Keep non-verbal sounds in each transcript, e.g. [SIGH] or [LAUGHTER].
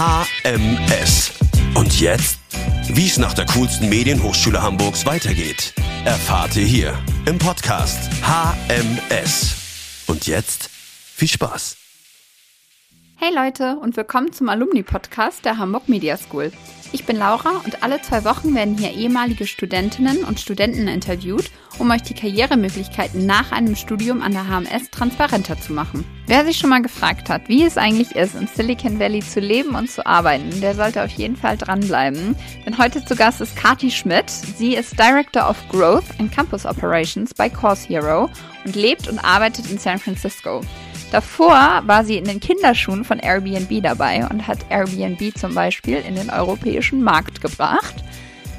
HMS. Und jetzt? Wie es nach der coolsten Medienhochschule Hamburgs weitergeht, erfahrt ihr hier im Podcast HMS. Und jetzt viel Spaß. Hey Leute und willkommen zum Alumni-Podcast der Hamburg Media School. Ich bin Laura und alle zwei Wochen werden hier ehemalige Studentinnen und Studenten interviewt, um euch die Karrieremöglichkeiten nach einem Studium an der HMS transparenter zu machen. Wer sich schon mal gefragt hat, wie es eigentlich ist, im Silicon Valley zu leben und zu arbeiten, der sollte auf jeden Fall dranbleiben. Denn heute zu Gast ist Kati Schmidt. Sie ist Director of Growth and Campus Operations bei Course Hero und lebt und arbeitet in San Francisco. Davor war sie in den Kinderschuhen von Airbnb dabei und hat Airbnb zum Beispiel in den europäischen Markt gebracht.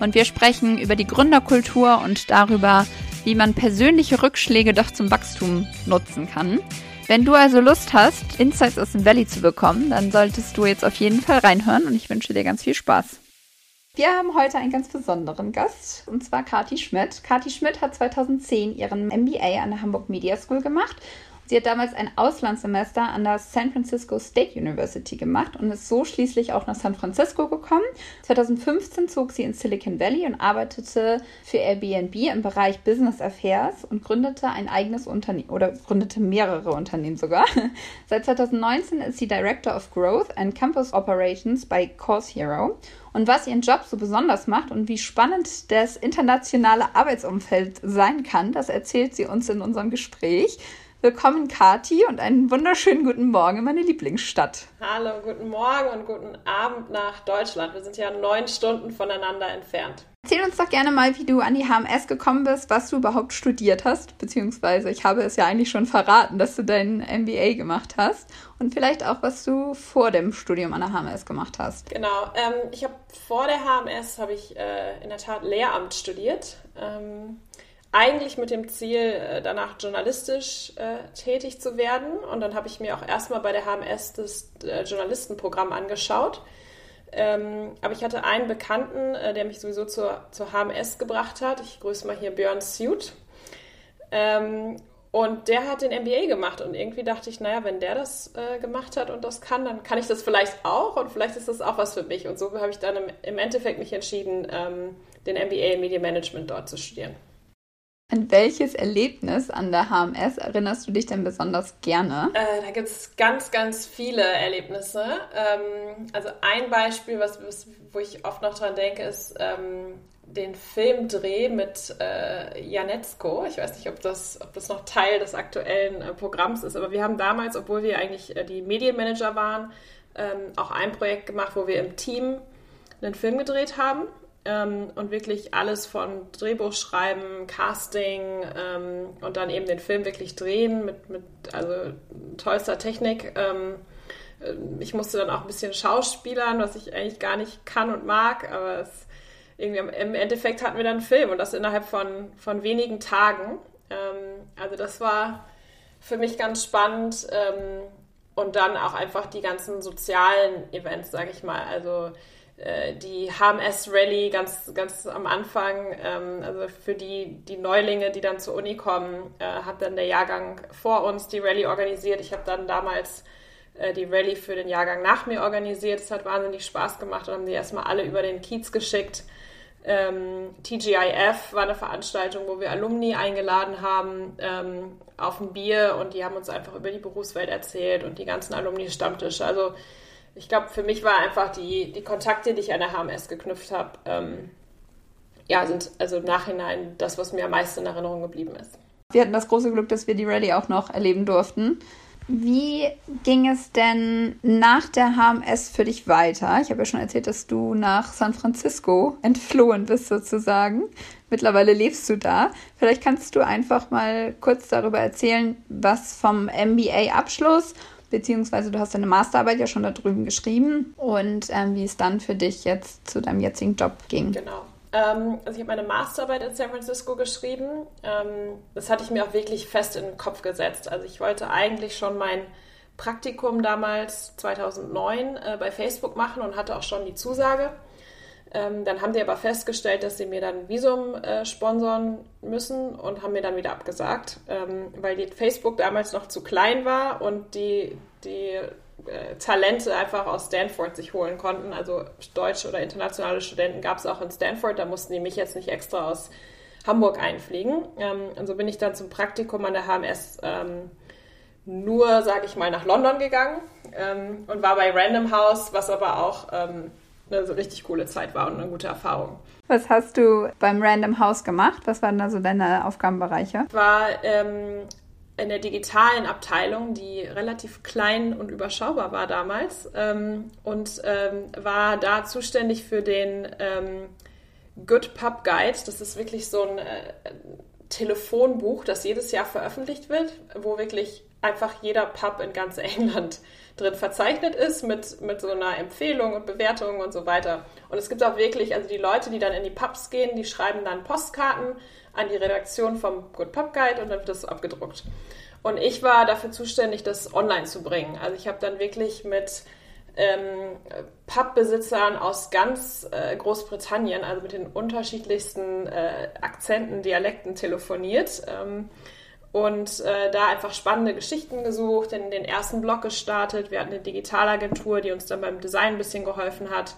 Und wir sprechen über die Gründerkultur und darüber, wie man persönliche Rückschläge doch zum Wachstum nutzen kann. Wenn du also Lust hast, Insights aus dem Valley zu bekommen, dann solltest du jetzt auf jeden Fall reinhören und ich wünsche dir ganz viel Spaß. Wir haben heute einen ganz besonderen Gast, und zwar Kati Schmidt. Kati Schmidt hat 2010 ihren MBA an der Hamburg Media School gemacht Sie hat damals ein Auslandssemester an der San Francisco State University gemacht und ist so schließlich auch nach San Francisco gekommen. 2015 zog sie ins Silicon Valley und arbeitete für Airbnb im Bereich Business Affairs und gründete ein eigenes Unternehmen oder gründete mehrere Unternehmen sogar. [LAUGHS] Seit 2019 ist sie Director of Growth and Campus Operations bei Course Hero. Und was ihren Job so besonders macht und wie spannend das internationale Arbeitsumfeld sein kann, das erzählt sie uns in unserem Gespräch. Willkommen, Kati, und einen wunderschönen guten Morgen in meine Lieblingsstadt. Hallo, guten Morgen und guten Abend nach Deutschland. Wir sind ja neun Stunden voneinander entfernt. Erzähl uns doch gerne mal, wie du an die HMS gekommen bist, was du überhaupt studiert hast, beziehungsweise ich habe es ja eigentlich schon verraten, dass du dein MBA gemacht hast und vielleicht auch, was du vor dem Studium an der HMS gemacht hast. Genau, ähm, ich habe vor der HMS habe ich äh, in der Tat Lehramt studiert. Ähm, eigentlich mit dem Ziel, äh, danach journalistisch äh, tätig zu werden. Und dann habe ich mir auch erstmal bei der HMS das äh, Journalistenprogramm angeschaut. Ähm, aber ich hatte einen Bekannten, äh, der mich sowieso zur, zur HMS gebracht hat. Ich grüße mal hier Björn Suit. Ähm, und der hat den MBA gemacht und irgendwie dachte ich, naja, wenn der das äh, gemacht hat und das kann, dann kann ich das vielleicht auch und vielleicht ist das auch was für mich. Und so habe ich dann im, im Endeffekt mich entschieden, ähm, den MBA in Media Management dort zu studieren. An welches Erlebnis an der HMS erinnerst du dich denn besonders gerne? Äh, da gibt es ganz, ganz viele Erlebnisse. Ähm, also ein Beispiel, was, wo ich oft noch dran denke, ist ähm, den Filmdreh mit äh, Janetzko. Ich weiß nicht, ob das, ob das noch Teil des aktuellen äh, Programms ist, aber wir haben damals, obwohl wir eigentlich äh, die Medienmanager waren, ähm, auch ein Projekt gemacht, wo wir im Team einen Film gedreht haben ähm, und wirklich alles von Drehbuch schreiben, Casting ähm, und dann eben den Film wirklich drehen mit, mit also tollster Technik. Ähm, äh, ich musste dann auch ein bisschen schauspielern, was ich eigentlich gar nicht kann und mag, aber es, irgendwie im Endeffekt hatten wir dann einen Film und das innerhalb von, von wenigen Tagen. Ähm, also das war für mich ganz spannend ähm, und dann auch einfach die ganzen sozialen Events, sage ich mal. Also die HMS Rally ganz, ganz am Anfang, ähm, also für die, die Neulinge, die dann zur Uni kommen, äh, hat dann der Jahrgang vor uns die Rally organisiert. Ich habe dann damals äh, die Rally für den Jahrgang nach mir organisiert. Es hat wahnsinnig Spaß gemacht und haben die erstmal alle über den Kiez geschickt. Ähm, TGIF war eine Veranstaltung, wo wir Alumni eingeladen haben ähm, auf ein Bier und die haben uns einfach über die Berufswelt erzählt und die ganzen Alumni-Stammtische. Also ich glaube, für mich war einfach die, die Kontakte, die ich an der HMS geknüpft habe, ähm, ja, sind also im Nachhinein das, was mir am meisten in Erinnerung geblieben ist. Wir hatten das große Glück, dass wir die Rallye auch noch erleben durften. Wie ging es denn nach der HMS für dich weiter? Ich habe ja schon erzählt, dass du nach San Francisco entflohen bist sozusagen. Mittlerweile lebst du da. Vielleicht kannst du einfach mal kurz darüber erzählen, was vom MBA-Abschluss beziehungsweise du hast deine Masterarbeit ja schon da drüben geschrieben und ähm, wie es dann für dich jetzt zu deinem jetzigen Job ging. Genau. Ähm, also ich habe meine Masterarbeit in San Francisco geschrieben. Ähm, das hatte ich mir auch wirklich fest in den Kopf gesetzt. Also ich wollte eigentlich schon mein Praktikum damals 2009 äh, bei Facebook machen und hatte auch schon die Zusage. Ähm, dann haben die aber festgestellt, dass sie mir dann Visum äh, sponsern müssen und haben mir dann wieder abgesagt, ähm, weil die Facebook damals noch zu klein war und die, die äh, Talente einfach aus Stanford sich holen konnten. Also deutsche oder internationale Studenten gab es auch in Stanford, da mussten die mich jetzt nicht extra aus Hamburg einfliegen. Ähm, und so bin ich dann zum Praktikum an der HMS nur, sage ich mal, nach London gegangen ähm, und war bei Random House, was aber auch ähm, eine so richtig coole Zeit war und eine gute Erfahrung. Was hast du beim Random House gemacht? Was waren da so deine Aufgabenbereiche? War ähm, in der digitalen Abteilung, die relativ klein und überschaubar war damals ähm, und ähm, war da zuständig für den ähm, Good Pub Guide. Das ist wirklich so ein äh, Telefonbuch, das jedes Jahr veröffentlicht wird, wo wirklich einfach jeder Pub in ganz [LAUGHS] England drin verzeichnet ist mit, mit so einer Empfehlung und Bewertung und so weiter. Und es gibt auch wirklich, also die Leute, die dann in die Pubs gehen, die schreiben dann Postkarten an die Redaktion vom Good Pub Guide und dann wird das abgedruckt. Und ich war dafür zuständig, das online zu bringen. Also ich habe dann wirklich mit ähm, Pubbesitzern aus ganz äh, Großbritannien, also mit den unterschiedlichsten äh, Akzenten, Dialekten telefoniert. Ähm, und äh, da einfach spannende Geschichten gesucht, in den ersten Blog gestartet. Wir hatten eine Digitalagentur, die uns dann beim Design ein bisschen geholfen hat.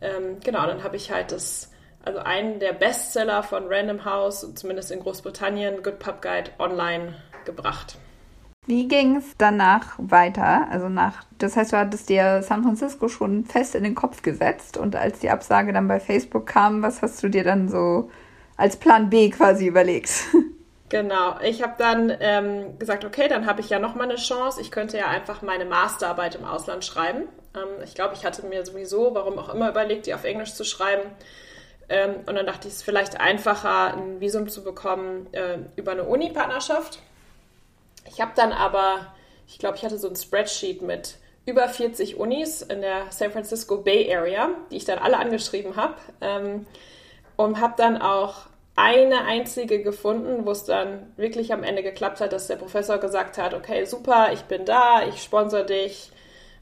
Ähm, genau, dann habe ich halt das, also einen der Bestseller von Random House, zumindest in Großbritannien, Good Pub Guide, online gebracht. Wie ging es danach weiter? Also nach, das heißt, du hattest dir San Francisco schon fest in den Kopf gesetzt und als die Absage dann bei Facebook kam, was hast du dir dann so als Plan B quasi überlegt? [LAUGHS] Genau, ich habe dann ähm, gesagt, okay, dann habe ich ja noch mal eine Chance. Ich könnte ja einfach meine Masterarbeit im Ausland schreiben. Ähm, ich glaube, ich hatte mir sowieso, warum auch immer, überlegt, die auf Englisch zu schreiben. Ähm, und dann dachte ich, es ist vielleicht einfacher, ein Visum zu bekommen äh, über eine Uni-Partnerschaft. Ich habe dann aber, ich glaube, ich hatte so ein Spreadsheet mit über 40 Unis in der San Francisco Bay Area, die ich dann alle angeschrieben habe. Ähm, und habe dann auch eine einzige gefunden, wo es dann wirklich am Ende geklappt hat, dass der Professor gesagt hat, okay, super, ich bin da, ich sponsor dich,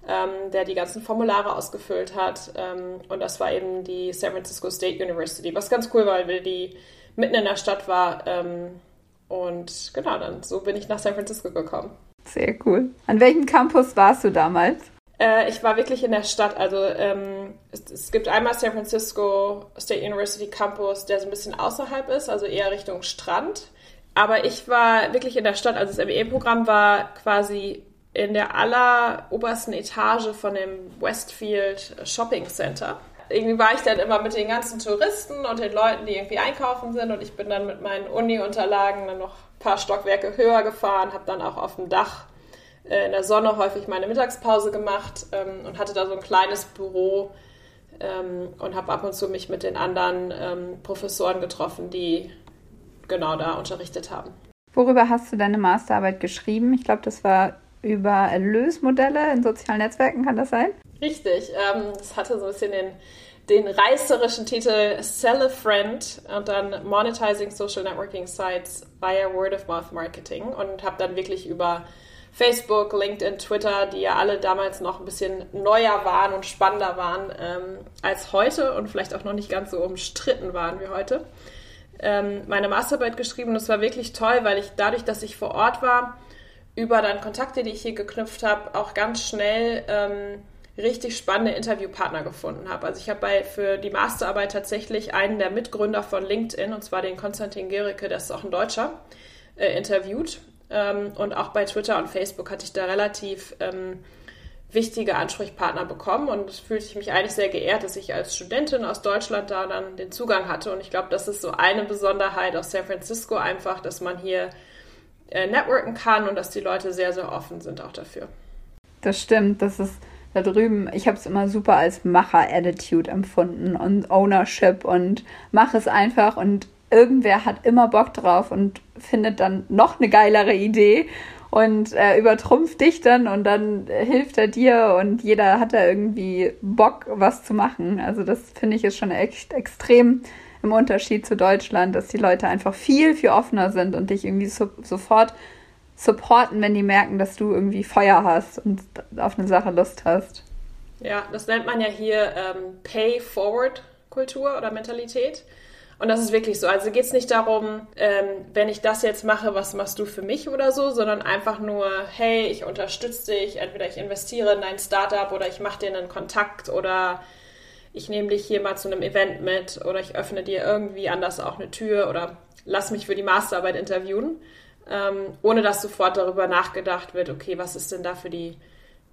ähm, der die ganzen Formulare ausgefüllt hat. Ähm, und das war eben die San Francisco State University, was ganz cool war, weil die mitten in der Stadt war. Ähm, und genau, dann so bin ich nach San Francisco gekommen. Sehr cool. An welchem Campus warst du damals? Äh, ich war wirklich in der Stadt. Also ähm, es, es, gibt einmal San Francisco State University Campus, der so ein bisschen außerhalb ist, also eher Richtung Strand. Aber ich war wirklich in der Stadt. Also das MBA-Programm war quasi in der allerobersten Etage von dem Westfield Shopping Center. Irgendwie war ich dann immer mit den ganzen Touristen und den Leuten, die irgendwie einkaufen sind. Und ich bin dann mit meinen Uni-Unterlagen dann noch ein paar Stockwerke höher gefahren, habe dann auch auf dem Dach äh, in der Sonne häufig meine Mittagspause gemacht ähm, und hatte da so ein kleines Büro ähm, und habe ab und zu mich mit den anderen ähm, Professoren getroffen, die genau da unterrichtet haben. Worüber hast du deine Masterarbeit geschrieben? Ich glaube, das war über Erlösmodelle in sozialen Netzwerken, kann das sein? Richtig. Es hatte so ein bisschen den, den reißerischen Titel Sell a Friend und dann Monetizing Social Networking Sites via Word of Mouth Marketing und habe dann wirklich über Facebook, LinkedIn, Twitter, die ja alle damals noch ein bisschen neuer waren und spannender waren ähm, als heute und vielleicht auch noch nicht ganz so umstritten waren wie heute, ähm, meine Masterarbeit geschrieben. Es war wirklich toll, weil ich dadurch, dass ich vor Ort war, über dann Kontakte, die ich hier geknüpft habe, auch ganz schnell ähm, richtig spannende Interviewpartner gefunden habe. Also ich habe für die Masterarbeit tatsächlich einen der Mitgründer von LinkedIn, und zwar den Konstantin Gericke, der ist auch ein Deutscher, äh, interviewt. Ähm, und auch bei Twitter und Facebook hatte ich da relativ ähm, wichtige Ansprechpartner bekommen und es fühlte ich mich eigentlich sehr geehrt, dass ich als Studentin aus Deutschland da dann den Zugang hatte. Und ich glaube, das ist so eine Besonderheit aus San Francisco einfach, dass man hier äh, networken kann und dass die Leute sehr, sehr offen sind auch dafür. Das stimmt, das ist da drüben, ich habe es immer super als Macher-Attitude empfunden und Ownership und mach es einfach und irgendwer hat immer Bock drauf und findet dann noch eine geilere Idee und äh, übertrumpft dich dann und dann hilft er dir und jeder hat da irgendwie Bock, was zu machen. Also das finde ich ist schon echt extrem im Unterschied zu Deutschland, dass die Leute einfach viel, viel offener sind und dich irgendwie so, sofort supporten, wenn die merken, dass du irgendwie Feuer hast und auf eine Sache Lust hast. Ja, das nennt man ja hier ähm, Pay-Forward-Kultur oder Mentalität. Und das ist wirklich so. Also geht es nicht darum, ähm, wenn ich das jetzt mache, was machst du für mich oder so, sondern einfach nur, hey, ich unterstütze dich, entweder ich investiere in dein Startup oder ich mache dir einen Kontakt oder ich nehme dich hier mal zu einem Event mit oder ich öffne dir irgendwie anders auch eine Tür oder lass mich für die Masterarbeit interviewen, ähm, ohne dass sofort darüber nachgedacht wird, okay, was ist denn da für die,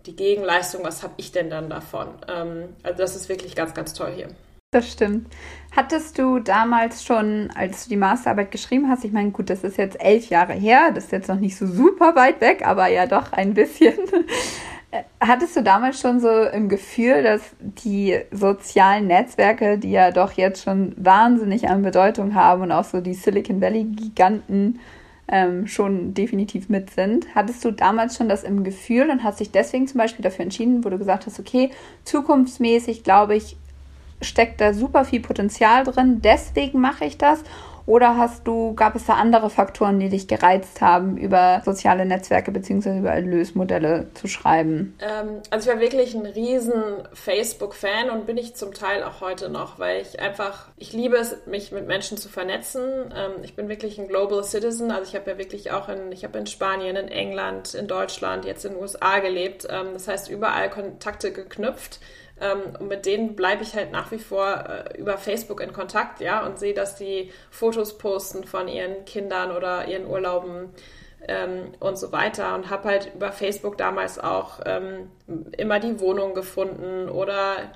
die Gegenleistung, was habe ich denn dann davon? Ähm, also das ist wirklich ganz, ganz toll hier. Das stimmt. Hattest du damals schon, als du die Masterarbeit geschrieben hast, ich meine, gut, das ist jetzt elf Jahre her, das ist jetzt noch nicht so super weit weg, aber ja doch ein bisschen. [LAUGHS] Hattest du damals schon so im Gefühl, dass die sozialen Netzwerke, die ja doch jetzt schon wahnsinnig an Bedeutung haben und auch so die Silicon Valley-Giganten ähm, schon definitiv mit sind, hattest du damals schon das im Gefühl und hast dich deswegen zum Beispiel dafür entschieden, wo du gesagt hast, okay, zukunftsmäßig glaube ich, steckt da super viel Potenzial drin, deswegen mache ich das? Oder hast du, gab es da andere Faktoren, die dich gereizt haben, über soziale Netzwerke bzw. über Erlösmodelle zu schreiben? Ähm, also ich war wirklich ein riesen Facebook-Fan und bin ich zum Teil auch heute noch, weil ich einfach, ich liebe es, mich mit Menschen zu vernetzen. Ähm, ich bin wirklich ein Global Citizen, also ich habe ja wirklich auch in, ich habe in Spanien, in England, in Deutschland, jetzt in den USA gelebt. Ähm, das heißt, überall Kontakte geknüpft. Ähm, und mit denen bleibe ich halt nach wie vor äh, über Facebook in Kontakt, ja, und sehe, dass die Fotos posten von ihren Kindern oder ihren Urlauben ähm, und so weiter. Und habe halt über Facebook damals auch ähm, immer die Wohnung gefunden oder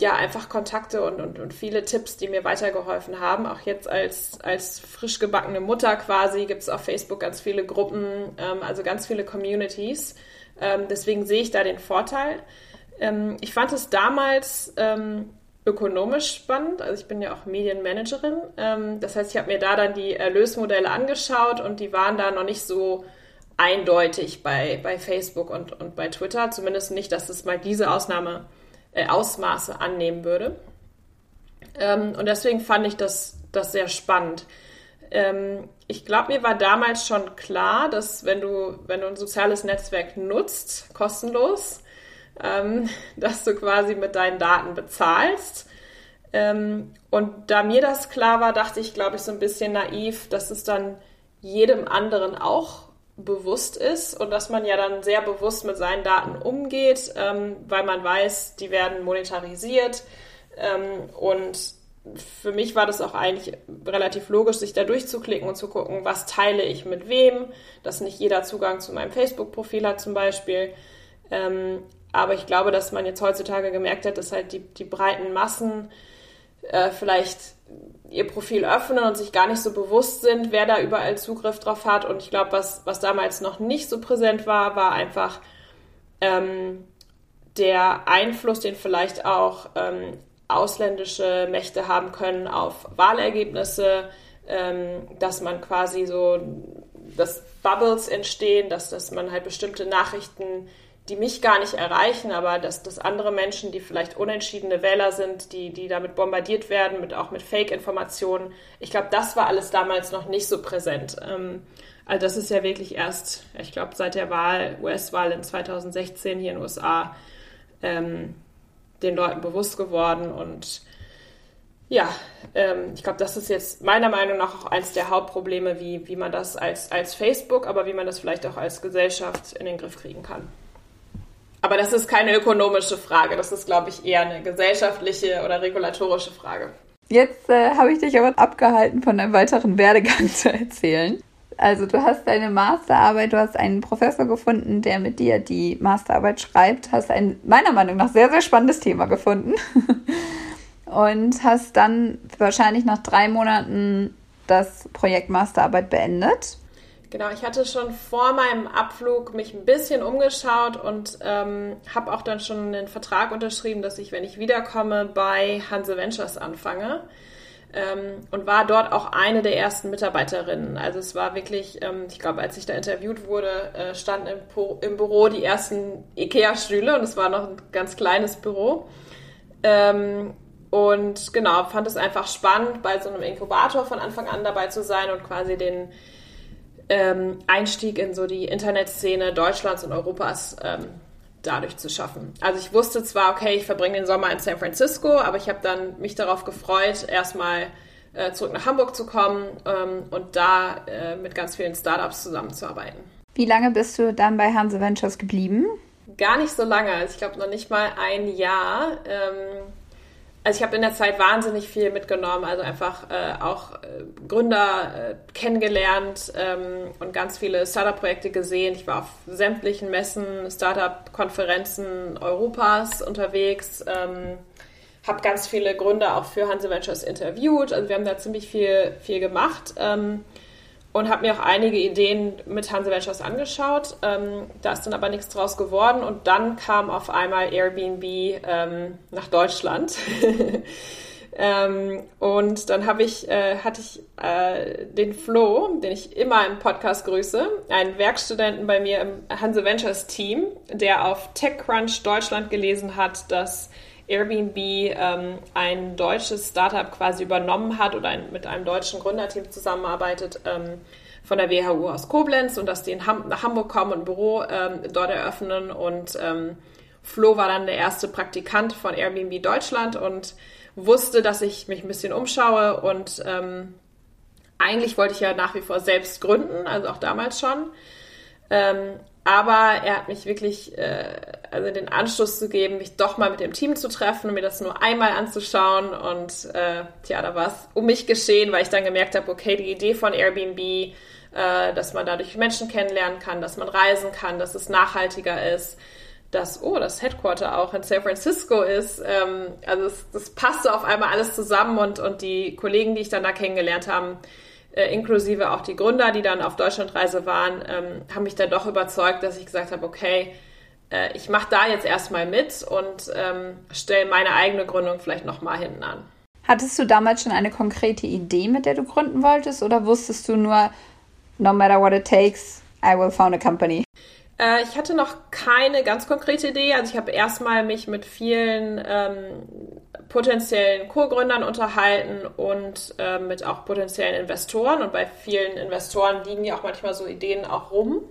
ja, einfach Kontakte und, und, und viele Tipps, die mir weitergeholfen haben. Auch jetzt als, als frisch gebackene Mutter quasi gibt es auf Facebook ganz viele Gruppen, ähm, also ganz viele Communities. Ähm, deswegen sehe ich da den Vorteil. Ähm, ich fand es damals ähm, ökonomisch spannend. Also ich bin ja auch Medienmanagerin. Ähm, das heißt, ich habe mir da dann die Erlösmodelle angeschaut und die waren da noch nicht so eindeutig bei, bei Facebook und, und bei Twitter. Zumindest nicht, dass es mal diese Ausnahme, äh, Ausmaße annehmen würde. Ähm, und deswegen fand ich das, das sehr spannend. Ähm, ich glaube, mir war damals schon klar, dass wenn du, wenn du ein soziales Netzwerk nutzt, kostenlos, ähm, dass du quasi mit deinen Daten bezahlst. Ähm, und da mir das klar war, dachte ich, glaube ich, so ein bisschen naiv, dass es dann jedem anderen auch bewusst ist und dass man ja dann sehr bewusst mit seinen Daten umgeht, ähm, weil man weiß, die werden monetarisiert. Ähm, und für mich war das auch eigentlich relativ logisch, sich da durchzuklicken und zu gucken, was teile ich mit wem, dass nicht jeder Zugang zu meinem Facebook-Profil hat zum Beispiel. Ähm, aber ich glaube, dass man jetzt heutzutage gemerkt hat, dass halt die, die breiten Massen äh, vielleicht ihr Profil öffnen und sich gar nicht so bewusst sind, wer da überall Zugriff drauf hat. Und ich glaube, was, was damals noch nicht so präsent war, war einfach ähm, der Einfluss, den vielleicht auch ähm, ausländische Mächte haben können auf Wahlergebnisse, ähm, dass man quasi so, dass Bubbles entstehen, dass, dass man halt bestimmte Nachrichten die mich gar nicht erreichen, aber dass, dass andere Menschen, die vielleicht unentschiedene Wähler sind, die, die damit bombardiert werden, mit, auch mit Fake-Informationen, ich glaube, das war alles damals noch nicht so präsent. Ähm, also das ist ja wirklich erst, ich glaube, seit der Wahl, US-Wahl in 2016 hier in den USA, ähm, den Leuten bewusst geworden und ja, ähm, ich glaube, das ist jetzt meiner Meinung nach auch eines der Hauptprobleme, wie, wie man das als, als Facebook, aber wie man das vielleicht auch als Gesellschaft in den Griff kriegen kann. Aber das ist keine ökonomische Frage. Das ist, glaube ich, eher eine gesellschaftliche oder regulatorische Frage. Jetzt äh, habe ich dich aber abgehalten, von einem weiteren Werdegang [LAUGHS] zu erzählen. Also du hast deine Masterarbeit, du hast einen Professor gefunden, der mit dir die Masterarbeit schreibt, hast ein meiner Meinung nach sehr, sehr spannendes Thema gefunden [LAUGHS] und hast dann wahrscheinlich nach drei Monaten das Projekt Masterarbeit beendet. Genau, ich hatte schon vor meinem Abflug mich ein bisschen umgeschaut und ähm, habe auch dann schon einen Vertrag unterschrieben, dass ich, wenn ich wiederkomme, bei Hanse Ventures anfange. Ähm, und war dort auch eine der ersten Mitarbeiterinnen. Also es war wirklich, ähm, ich glaube, als ich da interviewt wurde, äh, standen im, im, Büro die ersten IKEA-Stühle und es war noch ein ganz kleines Büro. Ähm, und genau, fand es einfach spannend, bei so einem Inkubator von Anfang an dabei zu sein und quasi den ähm, Einstieg in so die Internetszene Deutschlands und Europas ähm, dadurch zu schaffen. Also ich wusste zwar, okay, ich verbringe den Sommer in San Francisco, aber ich habe dann mich darauf gefreut, erstmal äh, zurück nach Hamburg zu kommen ähm, und da äh, mit ganz vielen Startups zusammenzuarbeiten. Wie lange bist du dann bei Hanse Ventures geblieben? Gar nicht so lange, also ich glaube noch nicht mal ein Jahr. Ähm, also ich habe in der Zeit wahnsinnig viel mitgenommen, also einfach äh, auch äh, Gründer äh, kennengelernt ähm, und ganz viele Startup-Projekte gesehen. Ich war auf sämtlichen Messen, Startup-Konferenzen Europas unterwegs, ähm, habe ganz viele Gründer auch für Hanse Ventures interviewt. Also wir haben da ziemlich viel, viel gemacht. Ähm, und habe mir auch einige Ideen mit Hanse Ventures angeschaut. Ähm, da ist dann aber nichts draus geworden und dann kam auf einmal Airbnb ähm, nach Deutschland. [LAUGHS] ähm, und dann habe ich, äh, hatte ich äh, den Flo, den ich immer im Podcast grüße, einen Werkstudenten bei mir im Hanse Ventures Team, der auf TechCrunch Deutschland gelesen hat, dass Airbnb ähm, ein deutsches Startup quasi übernommen hat oder ein, mit einem deutschen Gründerteam zusammenarbeitet ähm, von der WHU aus Koblenz und dass die Ham nach Hamburg kommen und ein Büro ähm, dort eröffnen. Und ähm, Flo war dann der erste Praktikant von Airbnb Deutschland und wusste, dass ich mich ein bisschen umschaue und ähm, eigentlich wollte ich ja nach wie vor selbst gründen, also auch damals schon. Ähm, aber er hat mich wirklich, äh, also den Anschluss zu geben, mich doch mal mit dem Team zu treffen mir das nur einmal anzuschauen. Und äh, tja, da war es um mich geschehen, weil ich dann gemerkt habe, okay, die Idee von Airbnb, äh, dass man dadurch Menschen kennenlernen kann, dass man reisen kann, dass es nachhaltiger ist, dass, oh, das Headquarter auch in San Francisco ist. Ähm, also es, das passte auf einmal alles zusammen und, und die Kollegen, die ich dann da kennengelernt habe, äh, inklusive auch die Gründer, die dann auf Deutschlandreise waren, ähm, haben mich dann doch überzeugt, dass ich gesagt habe, okay, äh, ich mache da jetzt erstmal mit und ähm, stelle meine eigene Gründung vielleicht nochmal hinten an. Hattest du damals schon eine konkrete Idee, mit der du gründen wolltest, oder wusstest du nur, no matter what it takes, I will found a company? Äh, ich hatte noch keine ganz konkrete Idee. Also ich habe erstmal mich mit vielen ähm, potenziellen Co-Gründern unterhalten und äh, mit auch potenziellen Investoren. Und bei vielen Investoren liegen ja auch manchmal so Ideen auch rum.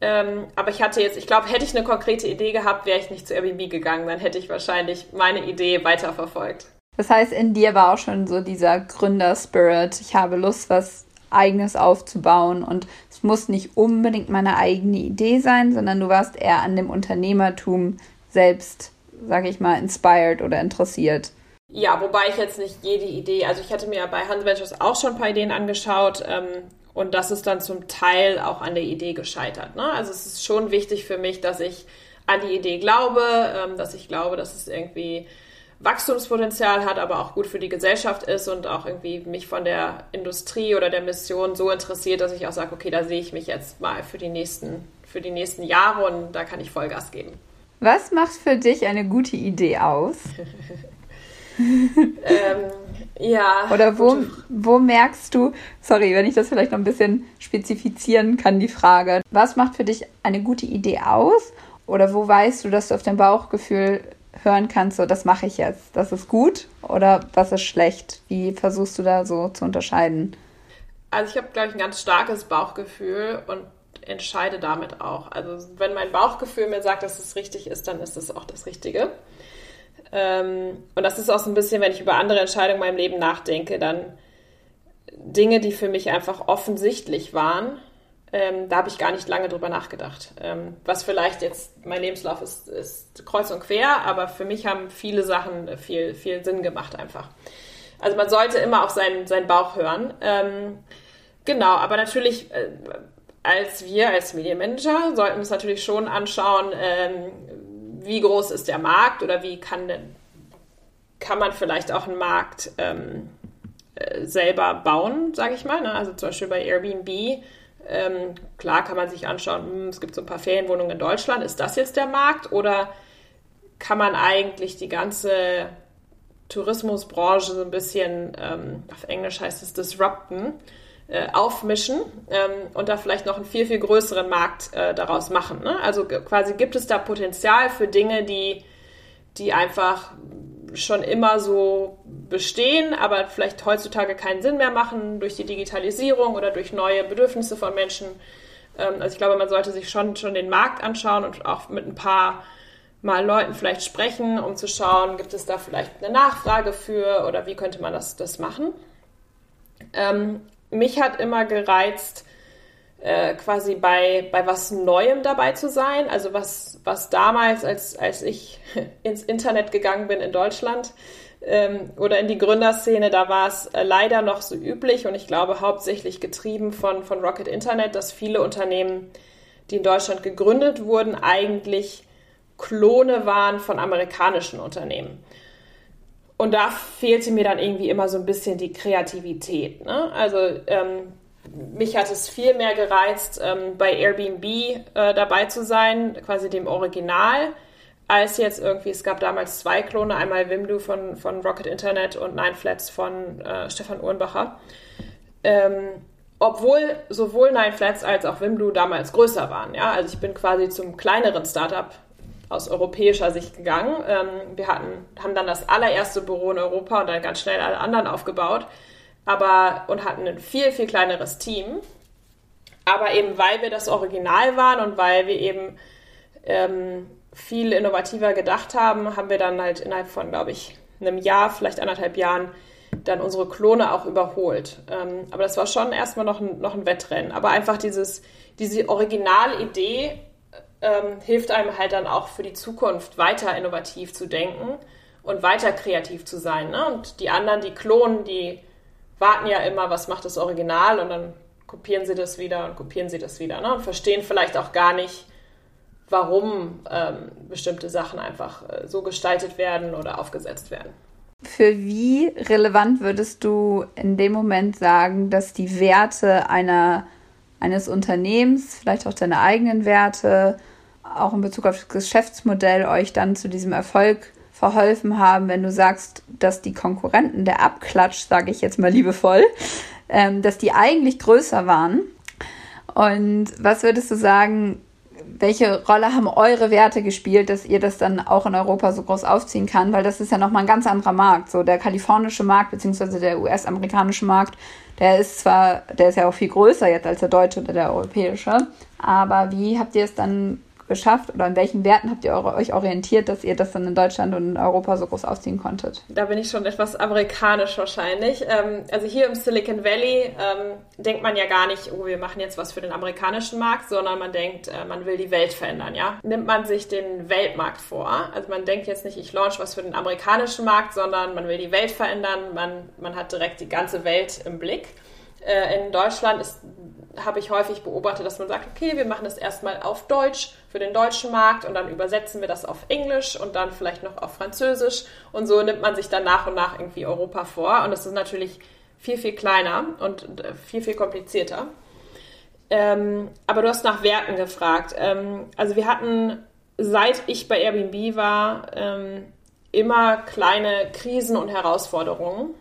Ähm, aber ich hatte jetzt, ich glaube, hätte ich eine konkrete Idee gehabt, wäre ich nicht zu Airbnb gegangen. Dann hätte ich wahrscheinlich meine Idee weiterverfolgt. Das heißt, in dir war auch schon so dieser Gründer-Spirit. Ich habe Lust, was eigenes aufzubauen und es muss nicht unbedingt meine eigene Idee sein, sondern du warst eher an dem Unternehmertum selbst, sage ich mal, inspired oder interessiert. Ja, wobei ich jetzt nicht jede Idee, also ich hatte mir bei Hans Ventures auch schon ein paar Ideen angeschaut ähm, und das ist dann zum Teil auch an der Idee gescheitert. Ne? Also es ist schon wichtig für mich, dass ich an die Idee glaube, ähm, dass ich glaube, dass es irgendwie Wachstumspotenzial hat, aber auch gut für die Gesellschaft ist und auch irgendwie mich von der Industrie oder der Mission so interessiert, dass ich auch sage, okay, da sehe ich mich jetzt mal für die nächsten, für die nächsten Jahre und da kann ich Vollgas geben. Was macht für dich eine gute Idee aus? [LAUGHS] ähm, ja. Oder wo, wo merkst du, sorry, wenn ich das vielleicht noch ein bisschen spezifizieren kann, die Frage, was macht für dich eine gute Idee aus? Oder wo weißt du, dass du auf dein Bauchgefühl hören kannst, so das mache ich jetzt, das ist gut oder was ist schlecht? Wie versuchst du da so zu unterscheiden? Also ich habe, glaube ich, ein ganz starkes Bauchgefühl und entscheide damit auch. Also wenn mein Bauchgefühl mir sagt, dass es richtig ist, dann ist es auch das Richtige. Ähm, und das ist auch so ein bisschen, wenn ich über andere Entscheidungen in meinem Leben nachdenke, dann Dinge, die für mich einfach offensichtlich waren, ähm, da habe ich gar nicht lange drüber nachgedacht. Ähm, was vielleicht jetzt, mein Lebenslauf ist, ist kreuz und quer, aber für mich haben viele Sachen viel, viel Sinn gemacht einfach. Also man sollte immer auf seinen, seinen Bauch hören. Ähm, genau, aber natürlich, äh, als wir, als Medienmanager, sollten uns natürlich schon anschauen, ähm, wie groß ist der Markt oder wie kann, kann man vielleicht auch einen Markt ähm, äh, selber bauen, sage ich mal. Ne? Also zum Beispiel bei Airbnb ähm, klar kann man sich anschauen, hm, es gibt so ein paar Ferienwohnungen in Deutschland. Ist das jetzt der Markt oder kann man eigentlich die ganze Tourismusbranche so ein bisschen, ähm, auf Englisch heißt es disrupten, äh, aufmischen ähm, und da vielleicht noch einen viel, viel größeren Markt äh, daraus machen. Ne? Also quasi gibt es da Potenzial für Dinge, die, die einfach schon immer so bestehen, aber vielleicht heutzutage keinen Sinn mehr machen durch die Digitalisierung oder durch neue Bedürfnisse von Menschen. Ähm, also ich glaube, man sollte sich schon, schon den Markt anschauen und auch mit ein paar mal Leuten vielleicht sprechen, um zu schauen, gibt es da vielleicht eine Nachfrage für oder wie könnte man das, das machen. Ähm, mich hat immer gereizt, äh, quasi bei, bei was Neuem dabei zu sein. Also was, was damals, als, als ich [LAUGHS] ins Internet gegangen bin in Deutschland ähm, oder in die Gründerszene, da war es äh, leider noch so üblich und ich glaube hauptsächlich getrieben von, von Rocket Internet, dass viele Unternehmen, die in Deutschland gegründet wurden, eigentlich Klone waren von amerikanischen Unternehmen. Und da fehlte mir dann irgendwie immer so ein bisschen die Kreativität. Ne? Also ähm, mich hat es viel mehr gereizt, ähm, bei Airbnb äh, dabei zu sein, quasi dem Original, als jetzt irgendwie, es gab damals zwei Klone, einmal Wimdu von, von Rocket Internet und Nine Flats von äh, Stefan Uhrenbacher. Ähm, obwohl sowohl Nine Flats als auch Wimdu damals größer waren. Ja? Also ich bin quasi zum kleineren Startup aus europäischer Sicht gegangen. Ähm, wir hatten, haben dann das allererste Büro in Europa und dann ganz schnell alle anderen aufgebaut aber und hatten ein viel, viel kleineres Team. Aber eben weil wir das Original waren und weil wir eben ähm, viel innovativer gedacht haben, haben wir dann halt innerhalb von, glaube ich, einem Jahr, vielleicht anderthalb Jahren, dann unsere Klone auch überholt. Ähm, aber das war schon erstmal noch ein, noch ein Wettrennen. Aber einfach dieses, diese Originalidee ähm, hilft einem halt dann auch für die Zukunft weiter innovativ zu denken und weiter kreativ zu sein. Ne? Und die anderen, die klonen, die warten ja immer, was macht das Original und dann kopieren sie das wieder und kopieren sie das wieder ne? und verstehen vielleicht auch gar nicht, warum ähm, bestimmte Sachen einfach äh, so gestaltet werden oder aufgesetzt werden. Für wie relevant würdest du in dem Moment sagen, dass die Werte einer, eines Unternehmens, vielleicht auch deine eigenen Werte, auch in Bezug auf das Geschäftsmodell euch dann zu diesem Erfolg verholfen haben, wenn du sagst, dass die Konkurrenten, der Abklatsch, sage ich jetzt mal liebevoll, ähm, dass die eigentlich größer waren. Und was würdest du sagen, welche Rolle haben eure Werte gespielt, dass ihr das dann auch in Europa so groß aufziehen kann? Weil das ist ja nochmal ein ganz anderer Markt. So der kalifornische Markt beziehungsweise der US-amerikanische Markt, der ist zwar, der ist ja auch viel größer jetzt als der deutsche oder der europäische. Aber wie habt ihr es dann geschafft oder an welchen Werten habt ihr euch orientiert, dass ihr das dann in Deutschland und in Europa so groß ausziehen konntet? Da bin ich schon etwas amerikanisch wahrscheinlich. Ähm, also hier im Silicon Valley ähm, denkt man ja gar nicht, oh, wir machen jetzt was für den amerikanischen Markt, sondern man denkt, äh, man will die Welt verändern, ja. Nimmt man sich den Weltmarkt vor. Also man denkt jetzt nicht, ich launch was für den amerikanischen Markt, sondern man will die Welt verändern, man, man hat direkt die ganze Welt im Blick. Äh, in Deutschland ist habe ich häufig beobachtet, dass man sagt, okay, wir machen das erstmal auf Deutsch für den deutschen Markt und dann übersetzen wir das auf Englisch und dann vielleicht noch auf Französisch und so nimmt man sich dann nach und nach irgendwie Europa vor und das ist natürlich viel, viel kleiner und äh, viel, viel komplizierter. Ähm, aber du hast nach Werten gefragt. Ähm, also wir hatten, seit ich bei Airbnb war, ähm, immer kleine Krisen und Herausforderungen.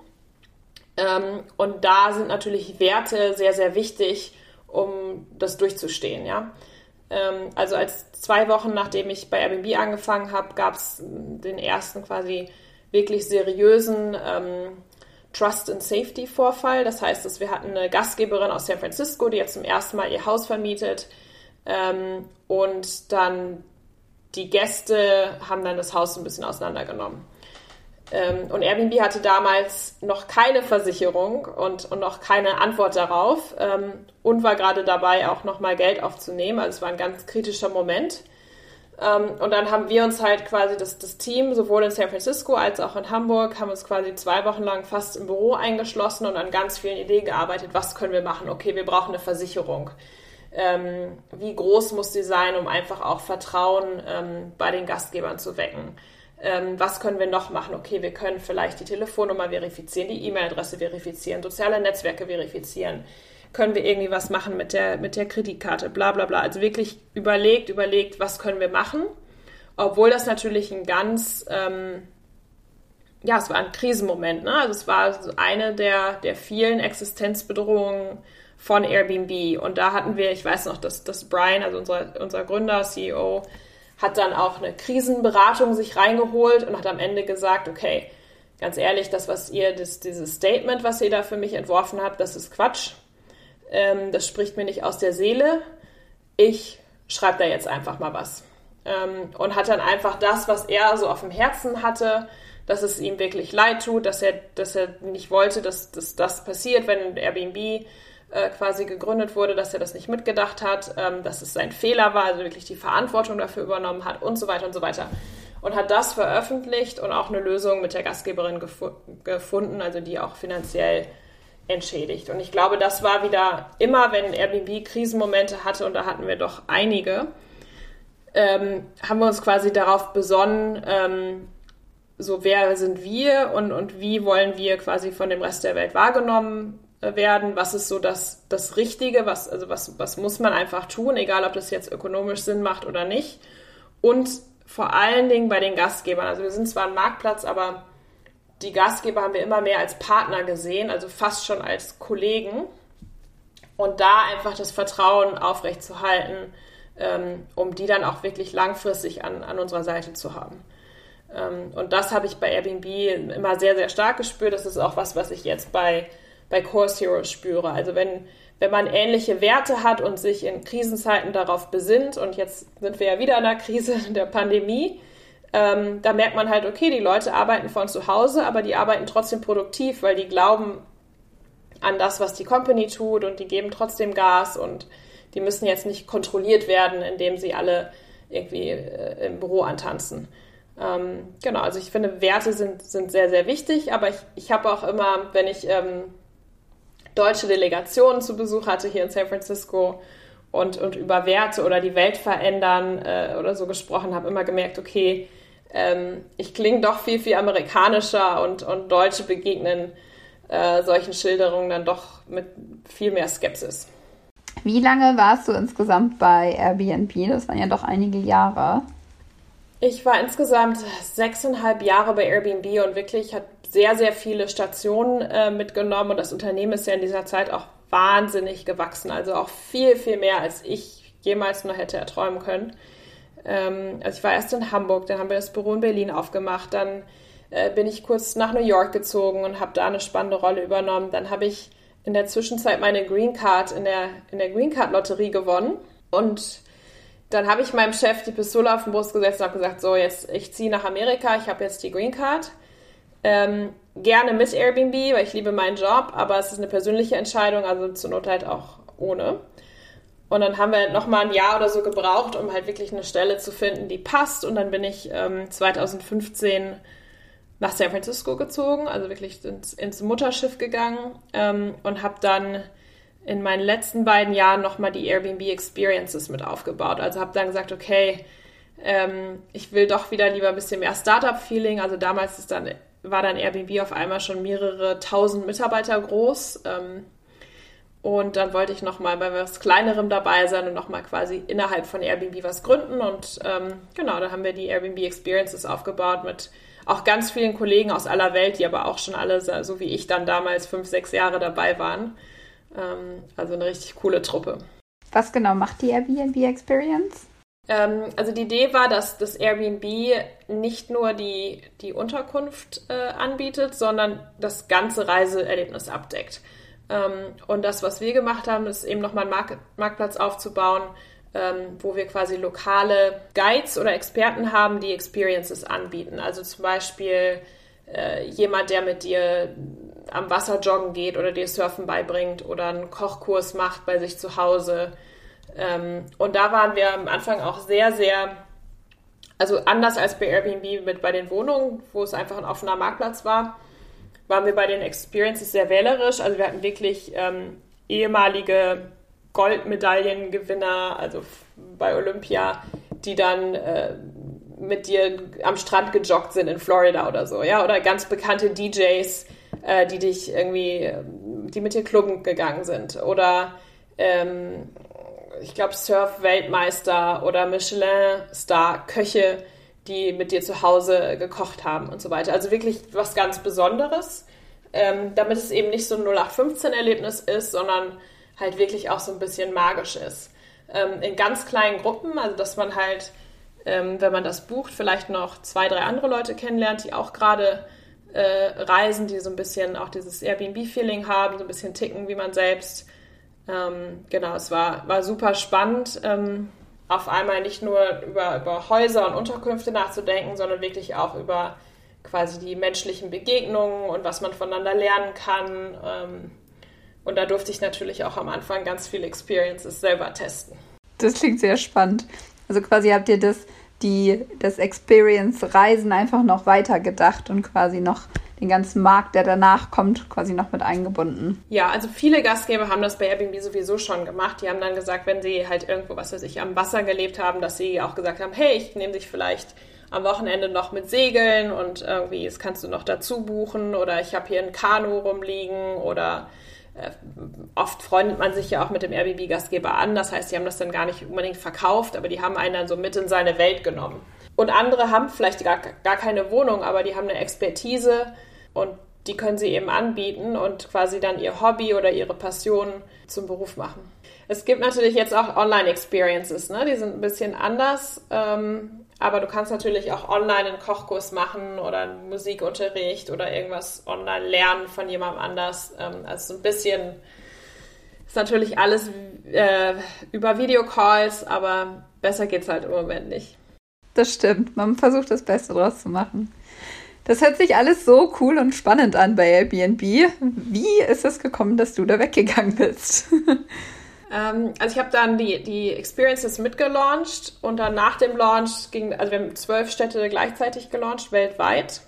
Ähm, und da sind natürlich Werte sehr, sehr wichtig, um das durchzustehen, ja. Ähm, also als zwei Wochen nachdem ich bei Airbnb angefangen habe, gab es den ersten quasi wirklich seriösen ähm, Trust and Safety Vorfall. Das heißt, dass wir hatten eine Gastgeberin aus San Francisco, die jetzt zum ersten Mal ihr Haus vermietet ähm, und dann die Gäste haben dann das Haus ein bisschen auseinandergenommen. Ähm, und Airbnb hatte damals noch keine Versicherung und, und noch keine Antwort darauf ähm, und war gerade dabei, auch nochmal Geld aufzunehmen. Also es war ein ganz kritischer Moment. Ähm, und dann haben wir uns halt quasi das, das Team, sowohl in San Francisco als auch in Hamburg, haben uns quasi zwei Wochen lang fast im Büro eingeschlossen und an ganz vielen Ideen gearbeitet. Was können wir machen? Okay, wir brauchen eine Versicherung. Wie groß muss sie sein, um einfach auch Vertrauen bei den Gastgebern zu wecken? Ähm, was können wir noch machen? Okay, wir können vielleicht die Telefonnummer verifizieren, die E-Mail-Adresse verifizieren, soziale Netzwerke verifizieren. Können wir irgendwie was machen mit der, mit der Kreditkarte, bla bla bla. Also wirklich überlegt, überlegt, was können wir machen. Obwohl das natürlich ein ganz, ähm, ja, es war ein Krisenmoment. Ne? Also es war eine der, der vielen Existenzbedrohungen von Airbnb. Und da hatten wir, ich weiß noch, dass, dass Brian, also unser, unser Gründer, CEO, hat dann auch eine Krisenberatung sich reingeholt und hat am Ende gesagt, okay, ganz ehrlich, das, was ihr, das, dieses Statement, was ihr da für mich entworfen habt, das ist Quatsch. Ähm, das spricht mir nicht aus der Seele. Ich schreibe da jetzt einfach mal was. Ähm, und hat dann einfach das, was er so auf dem Herzen hatte, dass es ihm wirklich leid tut, dass er, dass er nicht wollte, dass, dass das passiert, wenn Airbnb äh, quasi gegründet wurde, dass er das nicht mitgedacht hat, ähm, dass es sein Fehler war, also wirklich die Verantwortung dafür übernommen hat und so weiter und so weiter. Und hat das veröffentlicht und auch eine Lösung mit der Gastgeberin gefu gefunden, also die auch finanziell entschädigt. Und ich glaube, das war wieder immer, wenn Airbnb Krisenmomente hatte, und da hatten wir doch einige, ähm, haben wir uns quasi darauf besonnen, ähm, so wer sind wir und, und wie wollen wir quasi von dem Rest der Welt wahrgenommen werden, was ist so das, das Richtige, was, also was, was muss man einfach tun, egal ob das jetzt ökonomisch Sinn macht oder nicht. Und vor allen Dingen bei den Gastgebern. Also wir sind zwar ein Marktplatz, aber die Gastgeber haben wir immer mehr als Partner gesehen, also fast schon als Kollegen. Und da einfach das Vertrauen aufrechtzuerhalten, ähm, um die dann auch wirklich langfristig an, an unserer Seite zu haben. Ähm, und das habe ich bei Airbnb immer sehr, sehr stark gespürt. Das ist auch was, was ich jetzt bei, bei Course Heroes spüre. Also wenn, wenn man ähnliche Werte hat und sich in Krisenzeiten darauf besinnt, und jetzt sind wir ja wieder in der Krise [LAUGHS] der Pandemie, ähm, da merkt man halt, okay, die Leute arbeiten von zu Hause, aber die arbeiten trotzdem produktiv, weil die glauben an das, was die Company tut und die geben trotzdem Gas und die müssen jetzt nicht kontrolliert werden, indem sie alle irgendwie äh, im Büro antanzen. Ähm, genau, also ich finde, Werte sind, sind sehr, sehr wichtig, aber ich, ich habe auch immer, wenn ich ähm, deutsche Delegationen zu Besuch hatte hier in San Francisco und, und über Werte oder die Welt verändern äh, oder so gesprochen habe, immer gemerkt, okay, ähm, ich klinge doch viel, viel amerikanischer und, und Deutsche begegnen äh, solchen Schilderungen dann doch mit viel mehr Skepsis. Wie lange warst du insgesamt bei Airbnb? Das waren ja doch einige Jahre. Ich war insgesamt sechseinhalb Jahre bei Airbnb und wirklich hat sehr, sehr viele Stationen äh, mitgenommen und das Unternehmen ist ja in dieser Zeit auch wahnsinnig gewachsen. Also auch viel, viel mehr, als ich jemals nur hätte erträumen können. Ähm, also ich war erst in Hamburg, dann haben wir das Büro in Berlin aufgemacht, dann äh, bin ich kurz nach New York gezogen und habe da eine spannende Rolle übernommen. Dann habe ich in der Zwischenzeit meine Green Card in der, in der Green Card Lotterie gewonnen und dann habe ich meinem Chef die Pistole auf den Brust gesetzt und habe gesagt, so jetzt, ich ziehe nach Amerika, ich habe jetzt die Green Card. Ähm, gerne mit Airbnb, weil ich liebe meinen Job, aber es ist eine persönliche Entscheidung, also zur Not halt auch ohne. Und dann haben wir noch mal ein Jahr oder so gebraucht, um halt wirklich eine Stelle zu finden, die passt. Und dann bin ich ähm, 2015 nach San Francisco gezogen, also wirklich ins, ins Mutterschiff gegangen ähm, und habe dann in meinen letzten beiden Jahren nochmal die Airbnb Experiences mit aufgebaut. Also habe dann gesagt, okay, ähm, ich will doch wieder lieber ein bisschen mehr Startup-Feeling. Also damals ist dann, war dann Airbnb auf einmal schon mehrere tausend Mitarbeiter groß. Ähm, und dann wollte ich nochmal bei was Kleinerem dabei sein und nochmal quasi innerhalb von Airbnb was gründen. Und ähm, genau, da haben wir die Airbnb Experiences aufgebaut mit auch ganz vielen Kollegen aus aller Welt, die aber auch schon alle, so wie ich dann damals, fünf, sechs Jahre dabei waren. Ähm, also eine richtig coole Truppe. Was genau macht die Airbnb Experience? Ähm, also die Idee war, dass das Airbnb nicht nur die, die Unterkunft äh, anbietet, sondern das ganze Reiseerlebnis abdeckt. Ähm, und das, was wir gemacht haben, ist eben nochmal einen Mark Marktplatz aufzubauen, ähm, wo wir quasi lokale Guides oder Experten haben, die Experiences anbieten. Also zum Beispiel äh, jemand, der mit dir am Wasser joggen geht oder dir Surfen beibringt oder einen Kochkurs macht bei sich zu Hause. Ähm, und da waren wir am Anfang auch sehr, sehr, also anders als bei Airbnb mit bei den Wohnungen, wo es einfach ein offener Marktplatz war, waren wir bei den Experiences sehr wählerisch. Also wir hatten wirklich ähm, ehemalige Goldmedaillengewinner, also bei Olympia, die dann äh, mit dir am Strand gejoggt sind in Florida oder so, ja, oder ganz bekannte DJs, äh, die dich irgendwie, die mit dir klubben gegangen sind. Oder ähm, ich glaube Surf-Weltmeister oder Michelin-Star-Köche, die mit dir zu Hause gekocht haben und so weiter. Also wirklich was ganz Besonderes, ähm, damit es eben nicht so ein 0815-Erlebnis ist, sondern halt wirklich auch so ein bisschen magisch ist. Ähm, in ganz kleinen Gruppen, also dass man halt, ähm, wenn man das bucht, vielleicht noch zwei, drei andere Leute kennenlernt, die auch gerade äh, Reisen, die so ein bisschen auch dieses Airbnb-Feeling haben, so ein bisschen ticken wie man selbst. Ähm, genau, es war, war super spannend, ähm, auf einmal nicht nur über, über Häuser und Unterkünfte nachzudenken, sondern wirklich auch über quasi die menschlichen Begegnungen und was man voneinander lernen kann. Ähm, und da durfte ich natürlich auch am Anfang ganz viele Experiences selber testen. Das klingt sehr spannend. Also quasi habt ihr das, die, das Experience-Reisen einfach noch weiter gedacht und quasi noch den ganzen Markt, der danach kommt, quasi noch mit eingebunden. Ja, also viele Gastgeber haben das bei Airbnb sowieso schon gemacht. Die haben dann gesagt, wenn sie halt irgendwo, was weiß ich, am Wasser gelebt haben, dass sie auch gesagt haben, hey, ich nehme dich vielleicht am Wochenende noch mit Segeln und irgendwie, das kannst du noch dazu buchen oder ich habe hier ein Kanu rumliegen oder äh, oft freundet man sich ja auch mit dem Airbnb-Gastgeber an. Das heißt, die haben das dann gar nicht unbedingt verkauft, aber die haben einen dann so mit in seine Welt genommen. Und andere haben vielleicht gar, gar keine Wohnung, aber die haben eine Expertise und die können sie eben anbieten und quasi dann ihr Hobby oder ihre Passion zum Beruf machen. Es gibt natürlich jetzt auch Online-Experiences, ne? die sind ein bisschen anders. Ähm, aber du kannst natürlich auch online einen Kochkurs machen oder einen Musikunterricht oder irgendwas online lernen von jemandem anders. Ähm, also so ein bisschen ist natürlich alles äh, über Videocalls, aber besser geht es halt im Moment nicht. Das stimmt. Man versucht das Beste draus zu machen. Das hört sich alles so cool und spannend an bei Airbnb. Wie ist es gekommen, dass du da weggegangen bist? [LAUGHS] Ähm, also ich habe dann die, die Experiences mitgelauncht und dann nach dem Launch ging, also wir haben zwölf Städte gleichzeitig gelauncht, weltweit,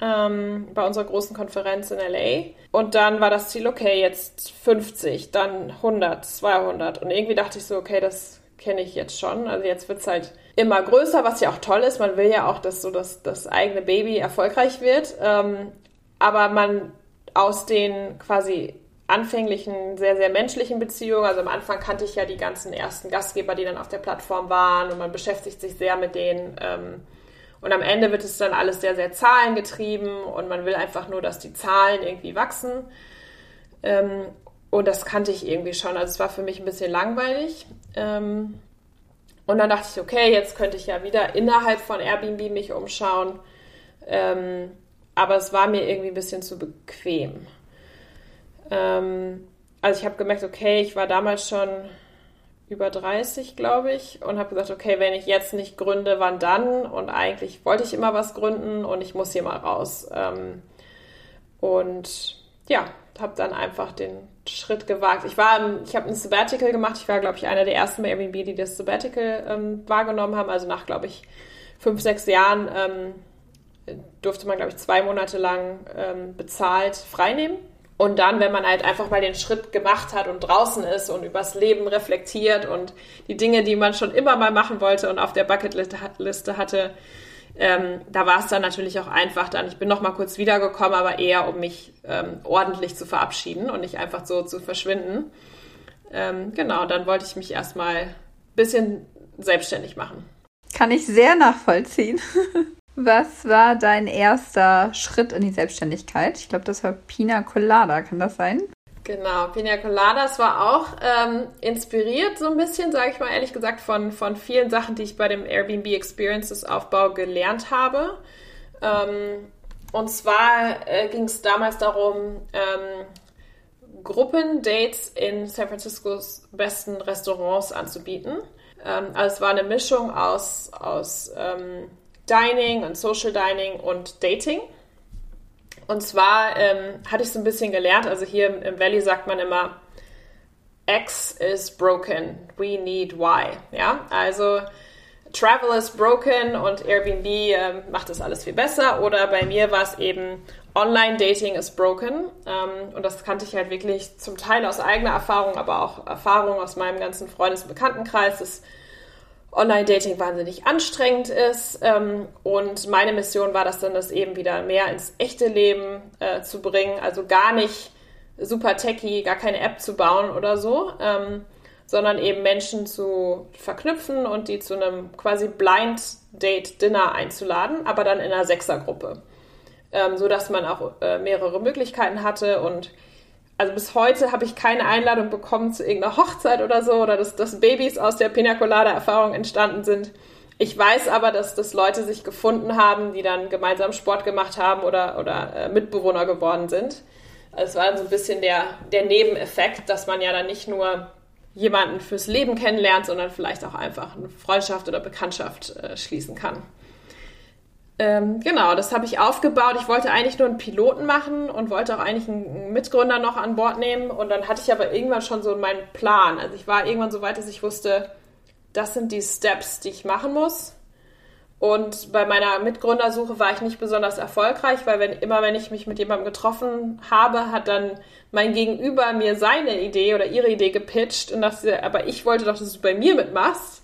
ähm, bei unserer großen Konferenz in LA. Und dann war das Ziel, okay, jetzt 50, dann 100, 200. Und irgendwie dachte ich so, okay, das kenne ich jetzt schon. Also jetzt wird es halt immer größer, was ja auch toll ist. Man will ja auch, dass so das, das eigene Baby erfolgreich wird. Ähm, aber man aus den quasi anfänglichen, sehr, sehr menschlichen Beziehungen. Also am Anfang kannte ich ja die ganzen ersten Gastgeber, die dann auf der Plattform waren und man beschäftigt sich sehr mit denen. Ähm, und am Ende wird es dann alles sehr, sehr zahlengetrieben und man will einfach nur, dass die Zahlen irgendwie wachsen. Ähm, und das kannte ich irgendwie schon. Also es war für mich ein bisschen langweilig. Ähm, und dann dachte ich, okay, jetzt könnte ich ja wieder innerhalb von Airbnb mich umschauen. aber es war mir irgendwie ein bisschen zu bequem. Ähm, also ich habe gemerkt, okay, ich war damals schon über 30, glaube ich, und habe gesagt, okay, wenn ich jetzt nicht gründe, wann dann? Und eigentlich wollte ich immer was gründen und ich muss hier mal raus. Ähm, und ja, habe dann einfach den Schritt gewagt. Ich war, ich habe ein Sabbatical gemacht. Ich war, glaube ich, einer der ersten bei Airbnb, die das Sabbatical ähm, wahrgenommen haben. Also nach, glaube ich, fünf, sechs Jahren ähm, durfte man, glaube ich, zwei Monate lang ähm, bezahlt freinehmen. Und dann, wenn man halt einfach mal den Schritt gemacht hat und draußen ist und übers Leben reflektiert und die Dinge, die man schon immer mal machen wollte und auf der Bucketliste hatte, ähm, da war es dann natürlich auch einfach dann. Ich bin noch mal kurz wiedergekommen, aber eher, um mich ähm, ordentlich zu verabschieden und nicht einfach so zu verschwinden. Ähm, genau, dann wollte ich mich erstmal ein bisschen selbstständig machen. Kann ich sehr nachvollziehen. [LAUGHS] Was war dein erster Schritt in die Selbstständigkeit? Ich glaube, das war Pina Colada, kann das sein? Genau, Pina Coladas war auch ähm, inspiriert so ein bisschen, sage ich mal ehrlich gesagt, von, von vielen Sachen, die ich bei dem Airbnb Experiences Aufbau gelernt habe. Ähm, und zwar äh, ging es damals darum, ähm, Gruppendates in San Franciscos besten Restaurants anzubieten. Ähm, also es war eine Mischung aus, aus ähm, Dining und Social Dining und Dating. Und zwar ähm, hatte ich so ein bisschen gelernt, also hier im Valley sagt man immer, X is broken, we need Y. Ja, also Travel is broken und Airbnb ähm, macht das alles viel besser. Oder bei mir war es eben Online-Dating is broken. Ähm, und das kannte ich halt wirklich zum Teil aus eigener Erfahrung, aber auch Erfahrung aus meinem ganzen Freundes- und Bekanntenkreis. Das Online-Dating wahnsinnig anstrengend ist. Ähm, und meine Mission war das dann, das eben wieder mehr ins echte Leben äh, zu bringen. Also gar nicht super techy, gar keine App zu bauen oder so, ähm, sondern eben Menschen zu verknüpfen und die zu einem quasi Blind Date Dinner einzuladen, aber dann in einer Sechsergruppe. Ähm, so dass man auch äh, mehrere Möglichkeiten hatte und also bis heute habe ich keine Einladung bekommen zu irgendeiner Hochzeit oder so oder dass, dass Babys aus der Pina Colada Erfahrung entstanden sind. Ich weiß aber, dass das Leute sich gefunden haben, die dann gemeinsam Sport gemacht haben oder, oder äh, Mitbewohner geworden sind. Es war so ein bisschen der, der Nebeneffekt, dass man ja dann nicht nur jemanden fürs Leben kennenlernt, sondern vielleicht auch einfach eine Freundschaft oder Bekanntschaft äh, schließen kann. Ähm, genau, das habe ich aufgebaut. Ich wollte eigentlich nur einen Piloten machen und wollte auch eigentlich einen Mitgründer noch an Bord nehmen. Und dann hatte ich aber irgendwann schon so meinen Plan. Also ich war irgendwann so weit, dass ich wusste, das sind die Steps, die ich machen muss. Und bei meiner Mitgründersuche war ich nicht besonders erfolgreich, weil wenn, immer wenn ich mich mit jemandem getroffen habe, hat dann mein Gegenüber mir seine Idee oder ihre Idee gepitcht und dachte, aber ich wollte doch, dass du bei mir mitmachst.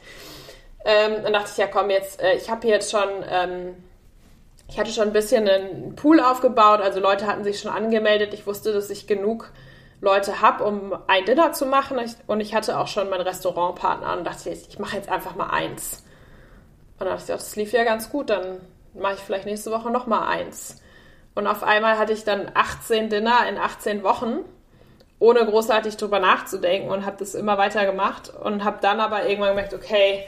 Ähm, dann dachte ich, ja komm, jetzt, äh, ich habe hier jetzt schon, ähm, ich hatte schon ein bisschen einen Pool aufgebaut, also Leute hatten sich schon angemeldet. Ich wusste, dass ich genug Leute habe, um ein Dinner zu machen. Und ich hatte auch schon meinen Restaurantpartner und dachte, ich mache jetzt einfach mal eins. Und dann dachte ich, das lief ja ganz gut, dann mache ich vielleicht nächste Woche noch mal eins. Und auf einmal hatte ich dann 18 Dinner in 18 Wochen, ohne großartig drüber nachzudenken und habe das immer weiter gemacht und habe dann aber irgendwann gemerkt, okay,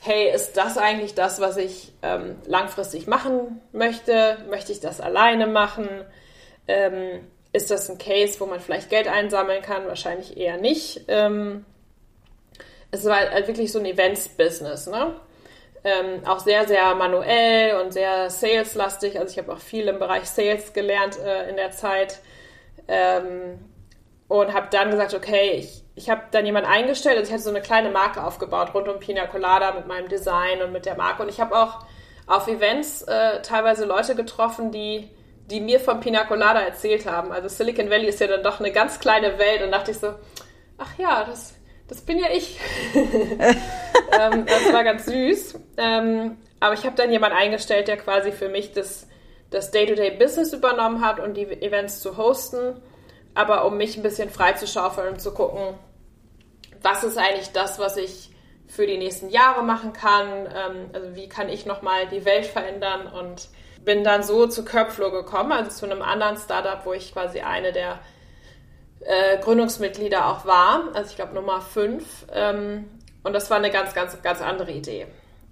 hey, ist das eigentlich das, was ich ähm, langfristig machen möchte? Möchte ich das alleine machen? Ähm, ist das ein Case, wo man vielleicht Geld einsammeln kann? Wahrscheinlich eher nicht. Ähm, es war halt wirklich so ein Events-Business, ne? Ähm, auch sehr, sehr manuell und sehr saleslastig. Also ich habe auch viel im Bereich Sales gelernt äh, in der Zeit. Ähm, und habe dann gesagt, okay, ich, ich habe dann jemanden eingestellt, also ich hatte so eine kleine Marke aufgebaut rund um Pina Colada mit meinem Design und mit der Marke. Und ich habe auch auf Events äh, teilweise Leute getroffen, die, die mir von Pina Colada erzählt haben. Also Silicon Valley ist ja dann doch eine ganz kleine Welt und dachte ich so, ach ja, das, das bin ja ich. [LAUGHS] ähm, das war ganz süß. Ähm, aber ich habe dann jemanden eingestellt, der quasi für mich das, das Day-to-Day-Business übernommen hat und die Events zu hosten aber um mich ein bisschen freizuschaufeln und zu gucken, was ist eigentlich das, was ich für die nächsten Jahre machen kann, ähm, also wie kann ich nochmal die Welt verändern und bin dann so zu Köpflo gekommen, also zu einem anderen Startup, wo ich quasi eine der äh, Gründungsmitglieder auch war, also ich glaube Nummer fünf. Ähm, und das war eine ganz, ganz, ganz andere Idee.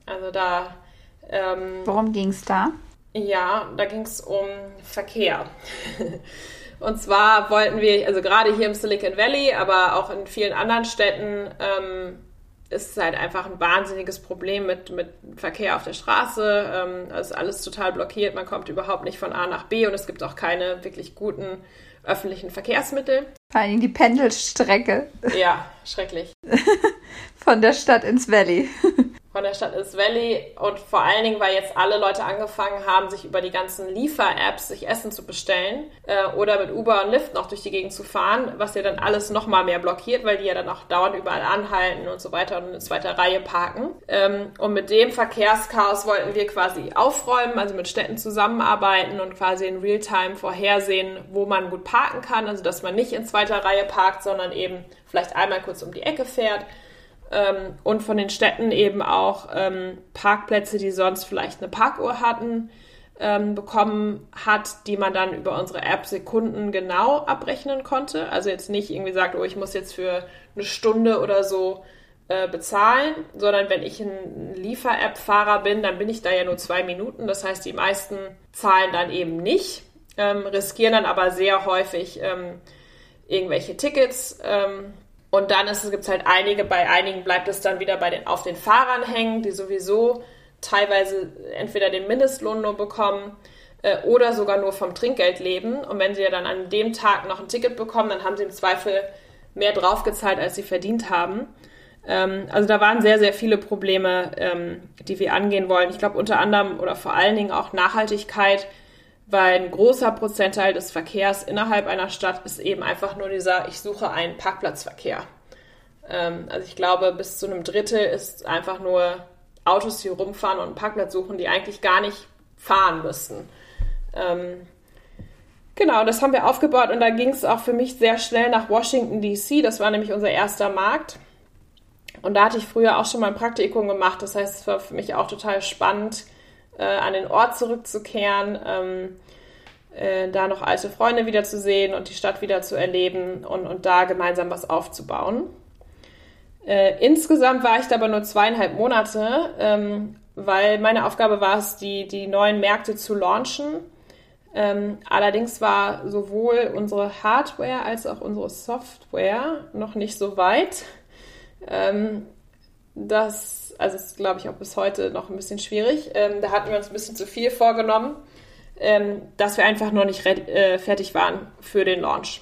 Also da. Ähm, Worum ging es da? Ja, da ging es um Verkehr. [LAUGHS] Und zwar wollten wir, also gerade hier im Silicon Valley, aber auch in vielen anderen Städten, ähm, ist halt einfach ein wahnsinniges Problem mit, mit Verkehr auf der Straße. Ähm, es ist alles total blockiert, man kommt überhaupt nicht von A nach B und es gibt auch keine wirklich guten öffentlichen Verkehrsmittel. Vor allem die Pendelstrecke. Ja, schrecklich. [LAUGHS] von der Stadt ins Valley von der Stadt ist Valley. Und vor allen Dingen, weil jetzt alle Leute angefangen haben, sich über die ganzen Liefer-Apps sich Essen zu bestellen äh, oder mit Uber und Lyft noch durch die Gegend zu fahren, was ja dann alles noch mal mehr blockiert, weil die ja dann auch dauernd überall anhalten und so weiter und in zweiter Reihe parken. Ähm, und mit dem Verkehrschaos wollten wir quasi aufräumen, also mit Städten zusammenarbeiten und quasi in Realtime vorhersehen, wo man gut parken kann, also dass man nicht in zweiter Reihe parkt, sondern eben vielleicht einmal kurz um die Ecke fährt ähm, und von den Städten eben auch ähm, Parkplätze, die sonst vielleicht eine Parkuhr hatten, ähm, bekommen hat, die man dann über unsere App Sekunden genau abrechnen konnte. Also jetzt nicht irgendwie sagt, oh, ich muss jetzt für eine Stunde oder so äh, bezahlen, sondern wenn ich ein Liefer-App-Fahrer bin, dann bin ich da ja nur zwei Minuten. Das heißt, die meisten zahlen dann eben nicht, ähm, riskieren dann aber sehr häufig ähm, irgendwelche Tickets ähm, und dann gibt es halt einige, bei einigen bleibt es dann wieder bei den, auf den Fahrern hängen, die sowieso teilweise entweder den Mindestlohn nur bekommen äh, oder sogar nur vom Trinkgeld leben. Und wenn sie ja dann an dem Tag noch ein Ticket bekommen, dann haben sie im Zweifel mehr draufgezahlt, als sie verdient haben. Ähm, also da waren sehr, sehr viele Probleme, ähm, die wir angehen wollen. Ich glaube unter anderem oder vor allen Dingen auch Nachhaltigkeit weil ein großer Prozentteil des Verkehrs innerhalb einer Stadt ist eben einfach nur dieser, ich suche einen Parkplatzverkehr. Ähm, also ich glaube, bis zu einem Drittel ist einfach nur Autos, die rumfahren und einen Parkplatz suchen, die eigentlich gar nicht fahren müssten. Ähm, genau, das haben wir aufgebaut und da ging es auch für mich sehr schnell nach Washington, DC. Das war nämlich unser erster Markt. Und da hatte ich früher auch schon mal ein Praktikum gemacht. Das heißt, es war für mich auch total spannend, äh, an den Ort zurückzukehren, ähm, äh, da noch alte Freunde wiederzusehen und die Stadt wieder zu erleben und, und da gemeinsam was aufzubauen. Äh, insgesamt war ich da aber nur zweieinhalb Monate, ähm, weil meine Aufgabe war es, die, die neuen Märkte zu launchen. Ähm, allerdings war sowohl unsere Hardware als auch unsere Software noch nicht so weit. Ähm, das ist, also ist, glaube ich, auch bis heute noch ein bisschen schwierig. Ähm, da hatten wir uns ein bisschen zu viel vorgenommen, ähm, dass wir einfach noch nicht äh, fertig waren für den Launch.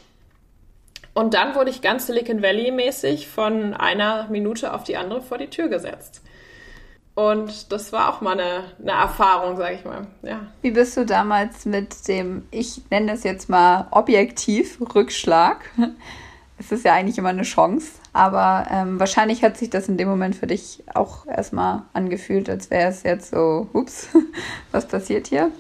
Und dann wurde ich ganz Silicon Valley-mäßig von einer Minute auf die andere vor die Tür gesetzt. Und das war auch mal eine, eine Erfahrung, sage ich mal. Ja. Wie bist du damals mit dem, ich nenne es jetzt mal objektiv, Rückschlag? Es ist ja eigentlich immer eine Chance, aber ähm, wahrscheinlich hat sich das in dem Moment für dich auch erstmal angefühlt, als wäre es jetzt so, ups, [LAUGHS] was passiert hier?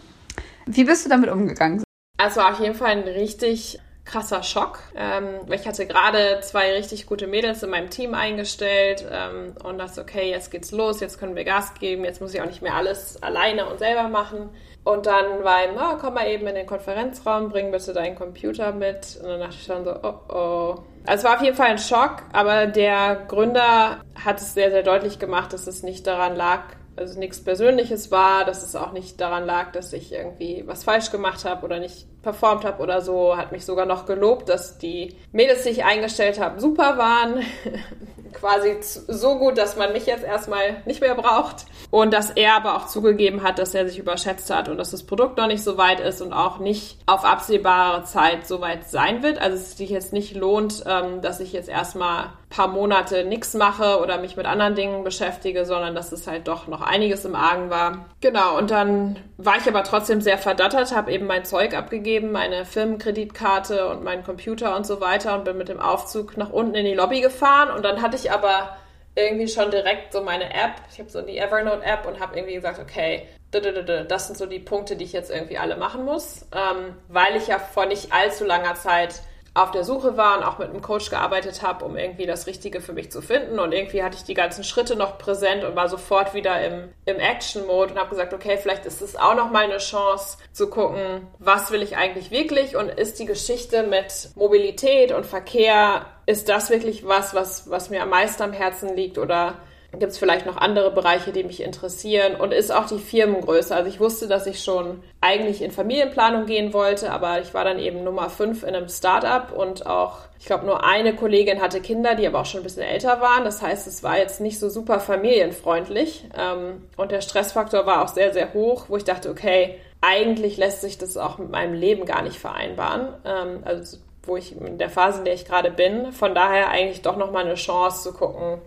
Wie bist du damit umgegangen? Also auf jeden Fall ein richtig krasser Schock. Ähm, ich hatte gerade zwei richtig gute Mädels in meinem Team eingestellt ähm, und dachte, okay, jetzt geht's los, jetzt können wir Gas geben, jetzt muss ich auch nicht mehr alles alleine und selber machen. Und dann war ihm, oh, komm mal eben in den Konferenzraum, bring bitte deinen Computer mit. Und dann dachte ich schon so, oh oh. Also es war auf jeden Fall ein Schock, aber der Gründer hat es sehr, sehr deutlich gemacht, dass es nicht daran lag, also nichts Persönliches war, dass es auch nicht daran lag, dass ich irgendwie was falsch gemacht habe oder nicht performt habe oder so. Hat mich sogar noch gelobt, dass die Mädels, die ich eingestellt habe, super waren. [LAUGHS] Quasi so gut, dass man mich jetzt erstmal nicht mehr braucht. Und dass er aber auch zugegeben hat, dass er sich überschätzt hat und dass das Produkt noch nicht so weit ist und auch nicht auf absehbare Zeit so weit sein wird. Also es sich jetzt nicht lohnt, ähm, dass ich jetzt erstmal paar Monate nichts mache oder mich mit anderen Dingen beschäftige, sondern dass es halt doch noch einiges im Argen war. Genau, und dann war ich aber trotzdem sehr verdattert, habe eben mein Zeug abgegeben, meine Firmenkreditkarte und meinen Computer und so weiter und bin mit dem Aufzug nach unten in die Lobby gefahren. Und dann hatte ich aber irgendwie schon direkt so meine App, ich habe so die Evernote-App und habe irgendwie gesagt, okay, das sind so die Punkte, die ich jetzt irgendwie alle machen muss, ähm, weil ich ja vor nicht allzu langer Zeit auf der Suche war und auch mit einem Coach gearbeitet habe, um irgendwie das Richtige für mich zu finden. Und irgendwie hatte ich die ganzen Schritte noch präsent und war sofort wieder im, im Action-Mode und habe gesagt, okay, vielleicht ist es auch noch mal eine Chance zu gucken, was will ich eigentlich wirklich und ist die Geschichte mit Mobilität und Verkehr, ist das wirklich was, was, was mir am meisten am Herzen liegt oder gibt es vielleicht noch andere Bereiche, die mich interessieren und ist auch die Firmengröße. Also ich wusste, dass ich schon eigentlich in Familienplanung gehen wollte, aber ich war dann eben Nummer 5 in einem Startup und auch, ich glaube, nur eine Kollegin hatte Kinder, die aber auch schon ein bisschen älter waren. Das heißt, es war jetzt nicht so super familienfreundlich ähm, und der Stressfaktor war auch sehr, sehr hoch, wo ich dachte, okay, eigentlich lässt sich das auch mit meinem Leben gar nicht vereinbaren. Ähm, also wo ich in der Phase, in der ich gerade bin. Von daher eigentlich doch nochmal eine Chance zu gucken,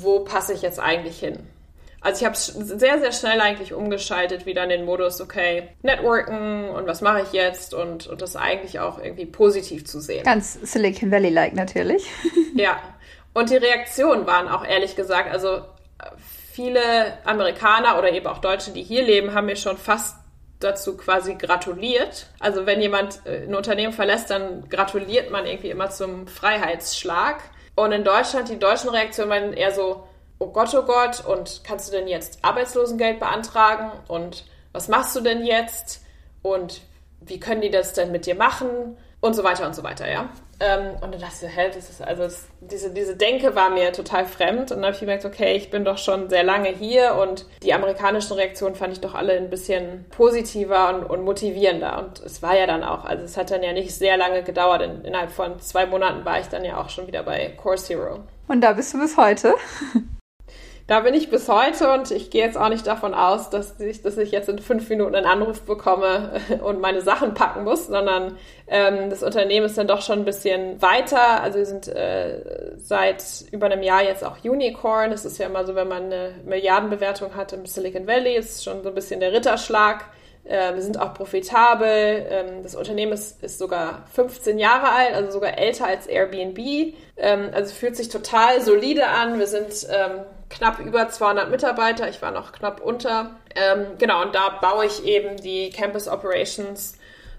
wo passe ich jetzt eigentlich hin? Also ich habe sehr, sehr schnell eigentlich umgeschaltet wieder in den Modus, okay, Networken und was mache ich jetzt und, und das eigentlich auch irgendwie positiv zu sehen. Ganz Silicon Valley-like natürlich. [LAUGHS] ja, und die Reaktionen waren auch ehrlich gesagt, also viele Amerikaner oder eben auch Deutsche, die hier leben, haben mir schon fast dazu quasi gratuliert. Also wenn jemand äh, ein Unternehmen verlässt, dann gratuliert man irgendwie immer zum Freiheitsschlag. Und in Deutschland, die deutschen Reaktionen waren eher so, oh Gott, oh Gott, und kannst du denn jetzt Arbeitslosengeld beantragen? Und was machst du denn jetzt? Und wie können die das denn mit dir machen? Und so weiter und so weiter, ja. Ähm, und dann dachte ich, hä, das ist also das, diese, diese Denke war mir total fremd. Und dann habe ich gemerkt, okay, ich bin doch schon sehr lange hier und die amerikanischen Reaktionen fand ich doch alle ein bisschen positiver und, und motivierender. Und es war ja dann auch, also es hat dann ja nicht sehr lange gedauert. In, innerhalb von zwei Monaten war ich dann ja auch schon wieder bei Course Hero. Und da bist du bis heute? Da bin ich bis heute und ich gehe jetzt auch nicht davon aus, dass ich, dass ich jetzt in fünf Minuten einen Anruf bekomme [LAUGHS] und meine Sachen packen muss, sondern ähm, das Unternehmen ist dann doch schon ein bisschen weiter. Also wir sind äh, seit über einem Jahr jetzt auch Unicorn. Das ist ja immer so, wenn man eine Milliardenbewertung hat im Silicon Valley, ist schon so ein bisschen der Ritterschlag. Äh, wir sind auch profitabel. Ähm, das Unternehmen ist, ist, sogar 15 Jahre alt, also sogar älter als Airbnb. Ähm, also fühlt sich total solide an. Wir sind ähm, knapp über 200 Mitarbeiter. Ich war noch knapp unter. Ähm, genau, und da baue ich eben die Campus Operations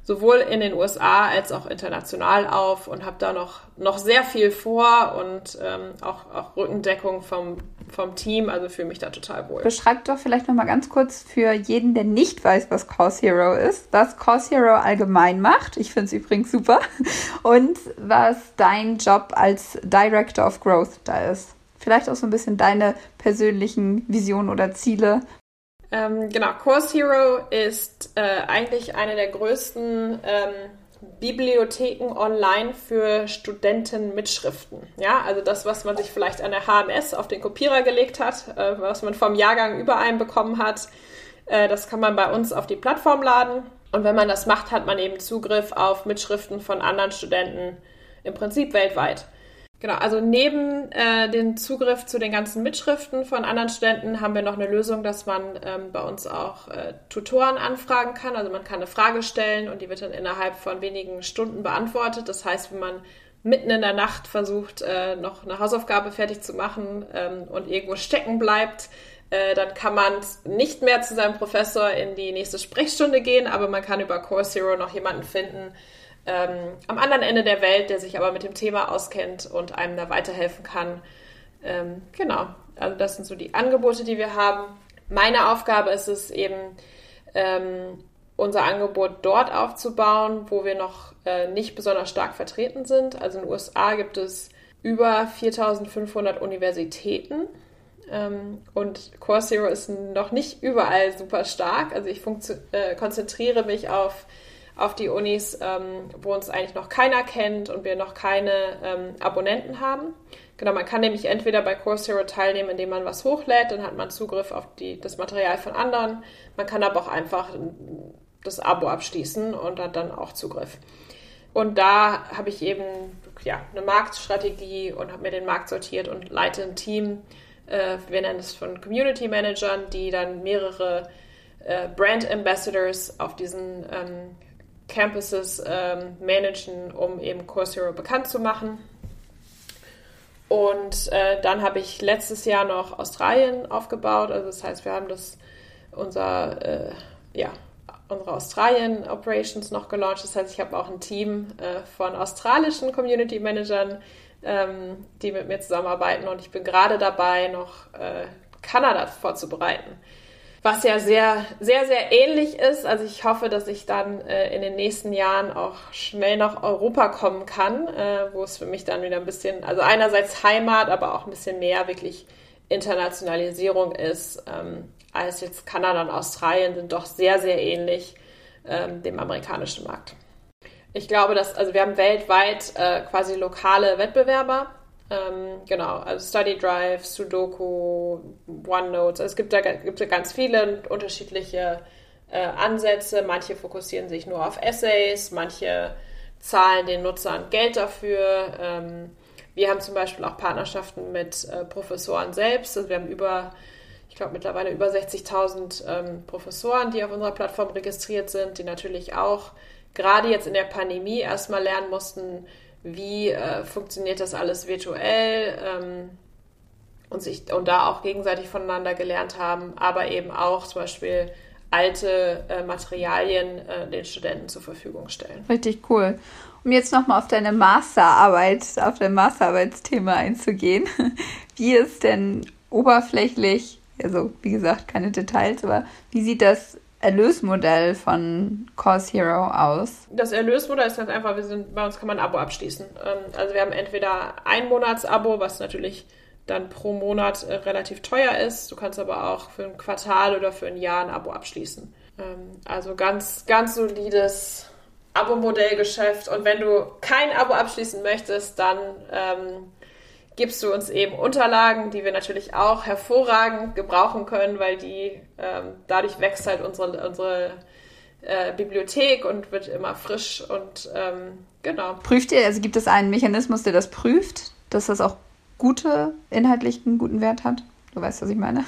sowohl in den USA als auch international auf und habe da noch, noch sehr viel vor und ähm, auch, auch Rückendeckung vom, vom Team, also fühle mich da total wohl. Beschreib doch vielleicht nochmal ganz kurz für jeden, der nicht weiß, was Course Hero ist, was Course Hero allgemein macht. Ich finde es übrigens super. Und was dein Job als Director of Growth da ist vielleicht auch so ein bisschen deine persönlichen Visionen oder Ziele. Ähm, genau, Course Hero ist äh, eigentlich eine der größten ähm, Bibliotheken online für Studentenmitschriften. Ja, also das, was man sich vielleicht an der HMS auf den Kopierer gelegt hat, äh, was man vom Jahrgang über bekommen hat, äh, das kann man bei uns auf die Plattform laden. Und wenn man das macht, hat man eben Zugriff auf Mitschriften von anderen Studenten im Prinzip weltweit. Genau, also neben äh, dem Zugriff zu den ganzen Mitschriften von anderen Studenten haben wir noch eine Lösung, dass man ähm, bei uns auch äh, Tutoren anfragen kann. Also man kann eine Frage stellen und die wird dann innerhalb von wenigen Stunden beantwortet. Das heißt, wenn man mitten in der Nacht versucht, äh, noch eine Hausaufgabe fertig zu machen ähm, und irgendwo stecken bleibt, äh, dann kann man nicht mehr zu seinem Professor in die nächste Sprechstunde gehen, aber man kann über Core Zero noch jemanden finden, ähm, am anderen Ende der Welt, der sich aber mit dem Thema auskennt und einem da weiterhelfen kann. Ähm, genau, also das sind so die Angebote, die wir haben. Meine Aufgabe ist es eben, ähm, unser Angebot dort aufzubauen, wo wir noch äh, nicht besonders stark vertreten sind. Also in den USA gibt es über 4500 Universitäten ähm, und Core Zero ist noch nicht überall super stark. Also ich äh, konzentriere mich auf auf die Unis, ähm, wo uns eigentlich noch keiner kennt und wir noch keine ähm, Abonnenten haben. Genau, man kann nämlich entweder bei Coursera teilnehmen, indem man was hochlädt, dann hat man Zugriff auf die, das Material von anderen. Man kann aber auch einfach das Abo abschließen und hat dann auch Zugriff. Und da habe ich eben ja, eine Marktstrategie und habe mir den Markt sortiert und leite ein Team. Äh, wir nennen es von Community Managern, die dann mehrere äh, Brand Ambassadors auf diesen ähm, Campuses ähm, managen, um eben Coursera bekannt zu machen. Und äh, dann habe ich letztes Jahr noch Australien aufgebaut. Also das heißt, wir haben das unser äh, ja unsere Australien Operations noch gelauncht. Das heißt, ich habe auch ein Team äh, von australischen Community Managern, ähm, die mit mir zusammenarbeiten und ich bin gerade dabei, noch äh, Kanada vorzubereiten was ja sehr, sehr, sehr ähnlich ist. Also ich hoffe, dass ich dann äh, in den nächsten Jahren auch schnell nach Europa kommen kann, äh, wo es für mich dann wieder ein bisschen, also einerseits Heimat, aber auch ein bisschen mehr wirklich Internationalisierung ist, ähm, als jetzt Kanada und Australien sind doch sehr, sehr ähnlich ähm, dem amerikanischen Markt. Ich glaube, dass, also wir haben weltweit äh, quasi lokale Wettbewerber, ähm, genau, also Study Drive, Sudoku, OneNote. Also es gibt da, gibt da ganz viele unterschiedliche äh, Ansätze. Manche fokussieren sich nur auf Essays, manche zahlen den Nutzern Geld dafür. Ähm, wir haben zum Beispiel auch Partnerschaften mit äh, Professoren selbst. Also wir haben über, ich glaube mittlerweile über 60.000 ähm, Professoren, die auf unserer Plattform registriert sind, die natürlich auch gerade jetzt in der Pandemie erstmal lernen mussten, wie äh, funktioniert das alles virtuell ähm, und sich und da auch gegenseitig voneinander gelernt haben, aber eben auch zum Beispiel alte äh, Materialien äh, den Studenten zur Verfügung stellen. Richtig cool. Um jetzt nochmal auf deine Masterarbeit, auf dein Masterarbeitsthema einzugehen. [LAUGHS] Wie ist denn oberflächlich, also wie gesagt, keine Details, aber wie sieht das Erlösmodell von Course Hero aus? Das Erlösmodell ist ganz einfach, wir sind, bei uns kann man ein Abo abschließen. Ähm, also wir haben entweder ein Monats-Abo, was natürlich dann pro Monat äh, relativ teuer ist. Du kannst aber auch für ein Quartal oder für ein Jahr ein Abo abschließen. Ähm, also ganz, ganz solides Abo-Modellgeschäft. Und wenn du kein Abo abschließen möchtest, dann ähm, gibst du uns eben Unterlagen, die wir natürlich auch hervorragend gebrauchen können, weil die ähm, dadurch wächst halt unsere, unsere äh, Bibliothek und wird immer frisch und ähm, genau. Prüft ihr, also gibt es einen Mechanismus, der das prüft, dass das auch gute, inhaltlich einen guten Wert hat? Du weißt, was ich meine.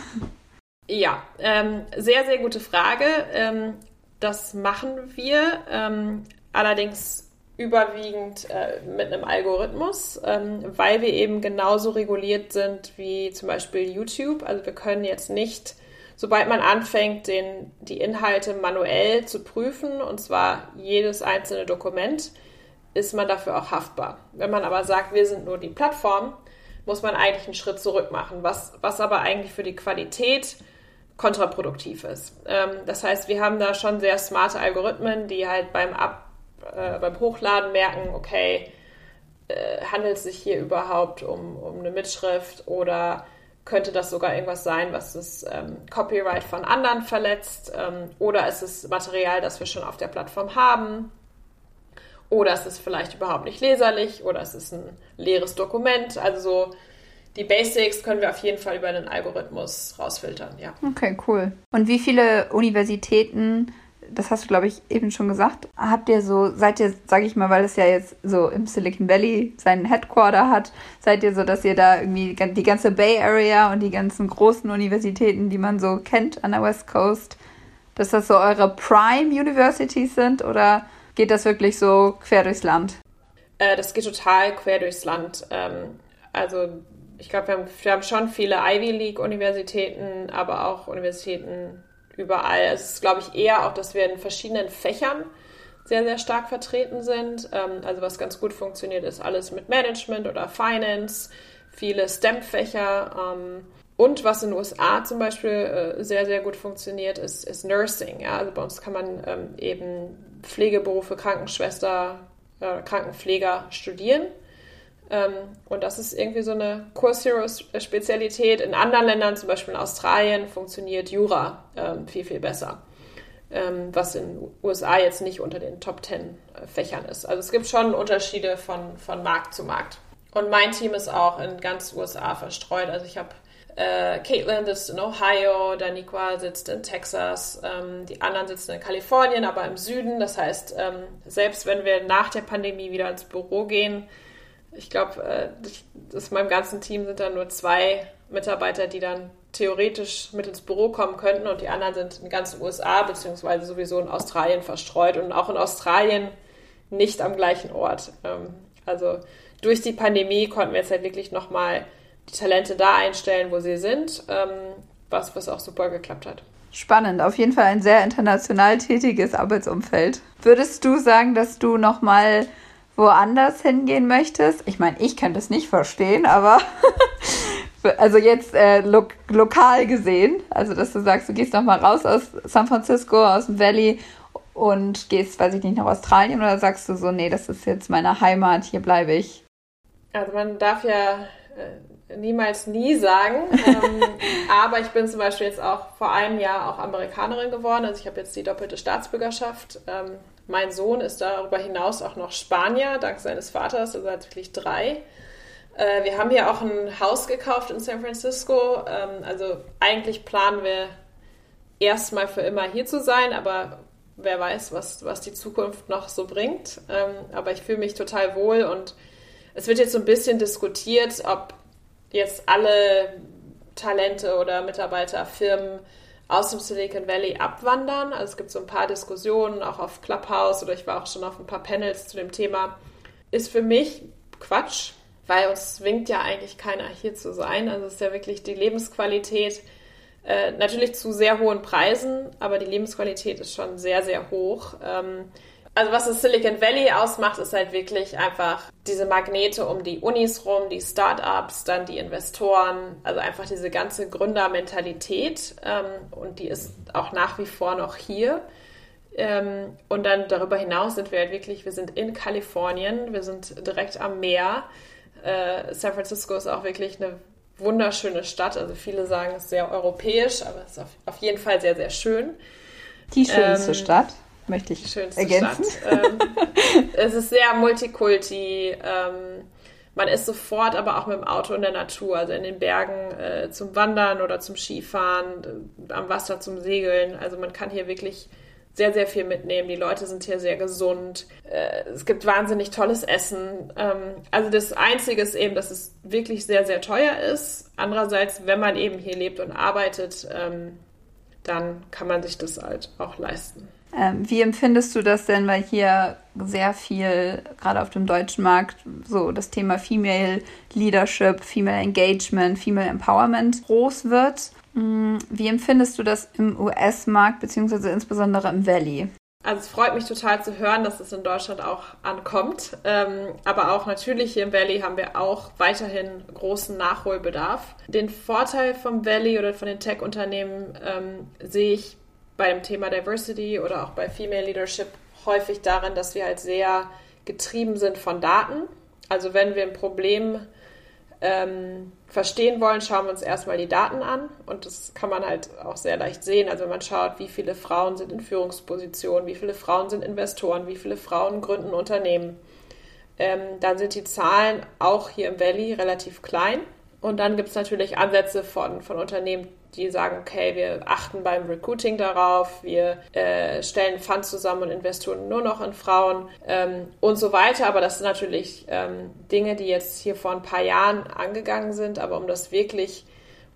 Ja, ähm, sehr, sehr gute Frage. Ähm, das machen wir. Ähm, allerdings überwiegend äh, mit einem Algorithmus, ähm, weil wir eben genauso reguliert sind wie zum Beispiel YouTube. Also wir können jetzt nicht, sobald man anfängt, den, die Inhalte manuell zu prüfen, und zwar jedes einzelne Dokument, ist man dafür auch haftbar. Wenn man aber sagt, wir sind nur die Plattform, muss man eigentlich einen Schritt zurück machen, was, was aber eigentlich für die Qualität kontraproduktiv ist. Ähm, das heißt, wir haben da schon sehr smarte Algorithmen, die halt beim Ab äh, beim Hochladen merken, okay, äh, handelt es sich hier überhaupt um, um eine Mitschrift oder könnte das sogar irgendwas sein, was das ähm, Copyright von anderen verletzt ähm, oder ist es Material, das wir schon auf der Plattform haben oder es ist vielleicht überhaupt nicht leserlich oder es ist ein leeres Dokument. Also so die Basics können wir auf jeden Fall über einen Algorithmus rausfiltern, ja. Okay, cool. Und wie viele Universitäten, das hast du, glaube ich, eben schon gesagt, habt ihr so, seid ihr, sage ich mal, weil es ja jetzt so im Silicon Valley seinen Headquarter hat, seid ihr so, dass ihr da irgendwie die ganze Bay Area und die ganzen großen Universitäten, die man so kennt an der West Coast, dass das so eure Prime Universities sind oder geht das wirklich so quer durchs Land? Äh, das geht total quer durchs Land. Ähm, also ich glaube, wir haben, wir haben schon viele Ivy League-Universitäten, aber auch Universitäten überall. Also es ist, glaube ich, eher auch, dass wir in verschiedenen Fächern sehr, sehr stark vertreten sind. Ähm, also was ganz gut funktioniert, ist alles mit Management oder Finance, viele STEM-Fächer. Ähm, und was in den USA zum Beispiel äh, sehr, sehr gut funktioniert, ist, ist Nursing. Ja? Also bei uns kann man ähm, eben Pflegeberufe, Krankenschwester, äh, Krankenpfleger studieren. Ähm, und das ist irgendwie so eine Course Hero-Spezialität. In anderen Ländern, zum Beispiel in Australien, funktioniert Jura ähm, viel, viel besser. Ähm, was in den USA jetzt nicht unter den Top Ten äh, Fächern ist. Also es gibt schon Unterschiede von, von Markt zu Markt. Und mein Team ist auch in ganz USA verstreut. Also ich habe äh, Caitlin sitzt in Ohio, Daniqua sitzt in Texas, ähm, die anderen sitzen in Kalifornien, aber im Süden. Das heißt, ähm, selbst wenn wir nach der Pandemie wieder ins Büro gehen, ich glaube, äh, aus meinem ganzen Team sind dann nur zwei Mitarbeiter, die dann theoretisch mit ins Büro kommen könnten und die anderen sind in den ganzen USA beziehungsweise sowieso in Australien verstreut und auch in Australien nicht am gleichen Ort. Ähm, also durch die Pandemie konnten wir jetzt halt wirklich nochmal die Talente da einstellen, wo sie sind, ähm, was, was auch super geklappt hat. Spannend, auf jeden Fall ein sehr international tätiges Arbeitsumfeld. Würdest du sagen, dass du nochmal woanders hingehen möchtest. Ich meine, ich kann das nicht verstehen, aber [LAUGHS] also jetzt äh, lo lokal gesehen, also dass du sagst, du gehst noch mal raus aus San Francisco, aus dem Valley und gehst, weiß ich nicht, nach Australien oder sagst du so, nee, das ist jetzt meine Heimat, hier bleibe ich? Also man darf ja äh, niemals nie sagen, ähm, [LAUGHS] aber ich bin zum Beispiel jetzt auch vor einem Jahr auch Amerikanerin geworden, also ich habe jetzt die doppelte Staatsbürgerschaft. Ähm, mein Sohn ist darüber hinaus auch noch Spanier, dank seines Vaters, also hat wirklich drei. Äh, wir haben hier auch ein Haus gekauft in San Francisco. Ähm, also eigentlich planen wir erstmal für immer hier zu sein, aber wer weiß, was, was die Zukunft noch so bringt. Ähm, aber ich fühle mich total wohl und es wird jetzt so ein bisschen diskutiert, ob jetzt alle Talente oder Mitarbeiter, Firmen aus dem Silicon Valley abwandern. Also es gibt so ein paar Diskussionen, auch auf Clubhouse oder ich war auch schon auf ein paar Panels zu dem Thema. Ist für mich Quatsch, weil uns zwingt ja eigentlich keiner hier zu sein. Also es ist ja wirklich die Lebensqualität, äh, natürlich zu sehr hohen Preisen, aber die Lebensqualität ist schon sehr, sehr hoch. Ähm, also was das Silicon Valley ausmacht, ist halt wirklich einfach diese Magnete um die Unis rum, die Startups, dann die Investoren, also einfach diese ganze Gründermentalität ähm, und die ist auch nach wie vor noch hier. Ähm, und dann darüber hinaus sind wir halt wirklich, wir sind in Kalifornien, wir sind direkt am Meer. Äh, San Francisco ist auch wirklich eine wunderschöne Stadt. Also viele sagen, es ist sehr europäisch, aber es ist auf, auf jeden Fall sehr, sehr schön. Die schönste ähm, Stadt möchte ich Schönste ergänzen. Stadt. Ähm, [LAUGHS] es ist sehr multikulti. Ähm, man ist sofort aber auch mit dem Auto in der Natur, also in den Bergen äh, zum Wandern oder zum Skifahren, äh, am Wasser zum Segeln. Also man kann hier wirklich sehr, sehr viel mitnehmen. Die Leute sind hier sehr gesund. Äh, es gibt wahnsinnig tolles Essen. Ähm, also das Einzige ist eben, dass es wirklich sehr, sehr teuer ist. Andererseits, wenn man eben hier lebt und arbeitet, ähm, dann kann man sich das halt auch leisten. Ähm, wie empfindest du das denn, weil hier sehr viel, gerade auf dem deutschen Markt, so das Thema Female Leadership, Female Engagement, Female Empowerment groß wird? Mm, wie empfindest du das im US-Markt, beziehungsweise insbesondere im Valley? Also es freut mich total zu hören, dass es in Deutschland auch ankommt. Ähm, aber auch natürlich hier im Valley haben wir auch weiterhin großen Nachholbedarf. Den Vorteil vom Valley oder von den Tech-Unternehmen ähm, sehe ich bei dem Thema Diversity oder auch bei Female Leadership häufig darin, dass wir halt sehr getrieben sind von Daten. Also wenn wir ein Problem ähm, verstehen wollen, schauen wir uns erstmal die Daten an. Und das kann man halt auch sehr leicht sehen. Also wenn man schaut, wie viele Frauen sind in Führungspositionen, wie viele Frauen sind Investoren, wie viele Frauen gründen Unternehmen, ähm, dann sind die Zahlen auch hier im Valley relativ klein. Und dann gibt es natürlich Ansätze von, von Unternehmen, die sagen, okay, wir achten beim Recruiting darauf, wir äh, stellen Funds zusammen und investieren nur noch in Frauen ähm, und so weiter. Aber das sind natürlich ähm, Dinge, die jetzt hier vor ein paar Jahren angegangen sind. Aber um das wirklich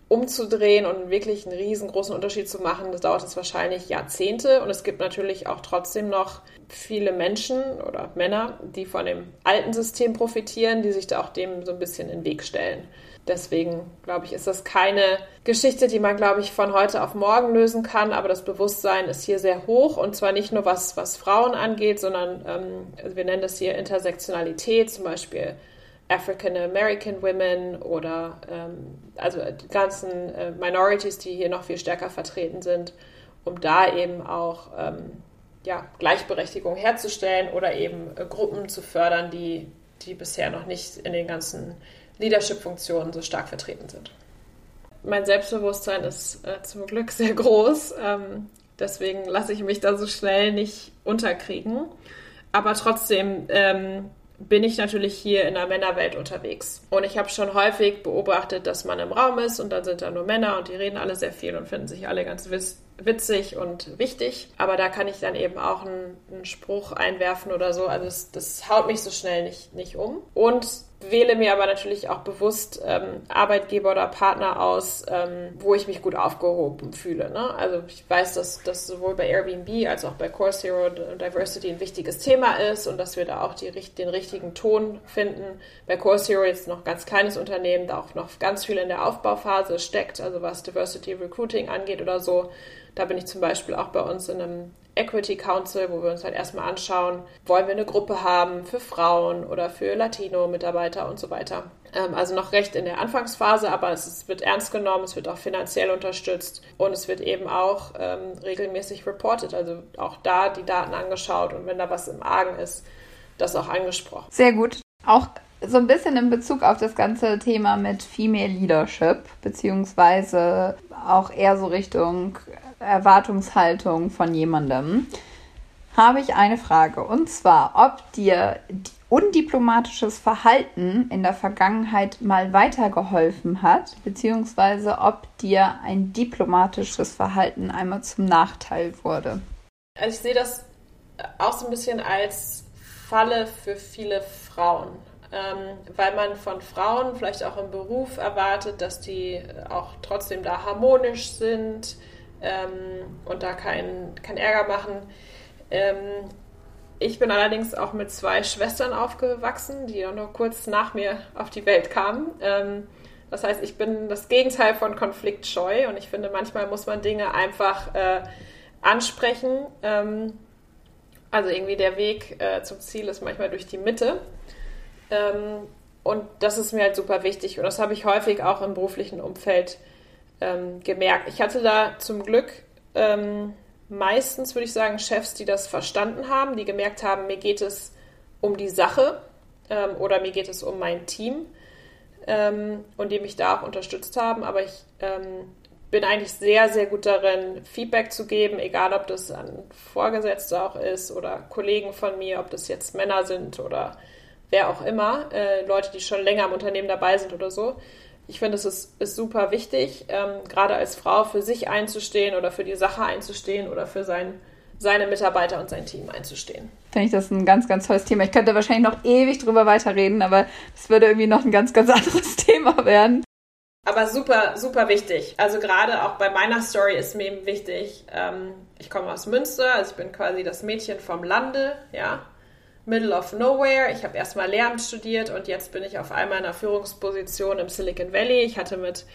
umzudrehen und wirklich einen riesengroßen Unterschied zu machen, das dauert es wahrscheinlich Jahrzehnte. Und es gibt natürlich auch trotzdem noch viele Menschen oder Männer, die von dem alten System profitieren, die sich da auch dem so ein bisschen in den Weg stellen. Deswegen, glaube ich, ist das keine Geschichte, die man, glaube ich, von heute auf morgen lösen kann. Aber das Bewusstsein ist hier sehr hoch und zwar nicht nur was, was Frauen angeht, sondern ähm, also wir nennen das hier Intersektionalität, zum Beispiel African American Women oder ähm, also die ganzen äh, Minorities, die hier noch viel stärker vertreten sind, um da eben auch ähm, ja, Gleichberechtigung herzustellen oder eben äh, Gruppen zu fördern, die, die bisher noch nicht in den ganzen Leadership-Funktionen so stark vertreten sind. Mein Selbstbewusstsein ist äh, zum Glück sehr groß, ähm, deswegen lasse ich mich da so schnell nicht unterkriegen. Aber trotzdem ähm, bin ich natürlich hier in der Männerwelt unterwegs. Und ich habe schon häufig beobachtet, dass man im Raum ist und dann sind da nur Männer und die reden alle sehr viel und finden sich alle ganz witzig und wichtig. Aber da kann ich dann eben auch einen, einen Spruch einwerfen oder so. Also das, das haut mich so schnell nicht, nicht um. Und wähle mir aber natürlich auch bewusst ähm, Arbeitgeber oder Partner aus, ähm, wo ich mich gut aufgehoben fühle. Ne? Also ich weiß, dass das sowohl bei Airbnb als auch bei Course Hero Diversity ein wichtiges Thema ist und dass wir da auch die, den richtigen Ton finden. Bei Course Hero jetzt noch ganz kleines Unternehmen, da auch noch ganz viel in der Aufbauphase steckt, also was Diversity Recruiting angeht oder so. Da bin ich zum Beispiel auch bei uns in einem Equity Council, wo wir uns halt erstmal anschauen, wollen wir eine Gruppe haben für Frauen oder für Latino-Mitarbeiter und so weiter. Ähm, also noch recht in der Anfangsphase, aber es wird ernst genommen, es wird auch finanziell unterstützt und es wird eben auch ähm, regelmäßig reported, also auch da die Daten angeschaut und wenn da was im Argen ist, das auch angesprochen. Sehr gut. Auch so ein bisschen in Bezug auf das ganze Thema mit Female Leadership, beziehungsweise auch eher so Richtung Erwartungshaltung von jemandem, habe ich eine Frage. Und zwar, ob dir undiplomatisches Verhalten in der Vergangenheit mal weitergeholfen hat, beziehungsweise ob dir ein diplomatisches Verhalten einmal zum Nachteil wurde. Also ich sehe das auch so ein bisschen als Falle für viele Frauen, ähm, weil man von Frauen vielleicht auch im Beruf erwartet, dass die auch trotzdem da harmonisch sind, ähm, und da keinen kein Ärger machen. Ähm, ich bin allerdings auch mit zwei Schwestern aufgewachsen, die auch noch kurz nach mir auf die Welt kamen. Ähm, das heißt, ich bin das Gegenteil von konfliktscheu und ich finde, manchmal muss man Dinge einfach äh, ansprechen. Ähm, also irgendwie der Weg äh, zum Ziel ist manchmal durch die Mitte. Ähm, und das ist mir halt super wichtig und das habe ich häufig auch im beruflichen Umfeld ähm, gemerkt. Ich hatte da zum Glück ähm, meistens, würde ich sagen, Chefs, die das verstanden haben, die gemerkt haben, mir geht es um die Sache ähm, oder mir geht es um mein Team ähm, und die mich da auch unterstützt haben. Aber ich ähm, bin eigentlich sehr, sehr gut darin, Feedback zu geben, egal ob das an Vorgesetzte auch ist oder Kollegen von mir, ob das jetzt Männer sind oder wer auch immer, äh, Leute, die schon länger im Unternehmen dabei sind oder so. Ich finde, es ist, ist super wichtig, ähm, gerade als Frau für sich einzustehen oder für die Sache einzustehen oder für sein, seine Mitarbeiter und sein Team einzustehen. Finde ich das ein ganz, ganz tolles Thema. Ich könnte wahrscheinlich noch ewig drüber weiterreden, aber es würde irgendwie noch ein ganz, ganz [LAUGHS] anderes Thema werden. Aber super, super wichtig. Also gerade auch bei meiner Story ist mir eben wichtig, ähm, ich komme aus Münster, also ich bin quasi das Mädchen vom Lande, ja. Middle of Nowhere. Ich habe erstmal Lehramt studiert und jetzt bin ich auf einmal in einer Führungsposition im Silicon Valley. Ich hatte mit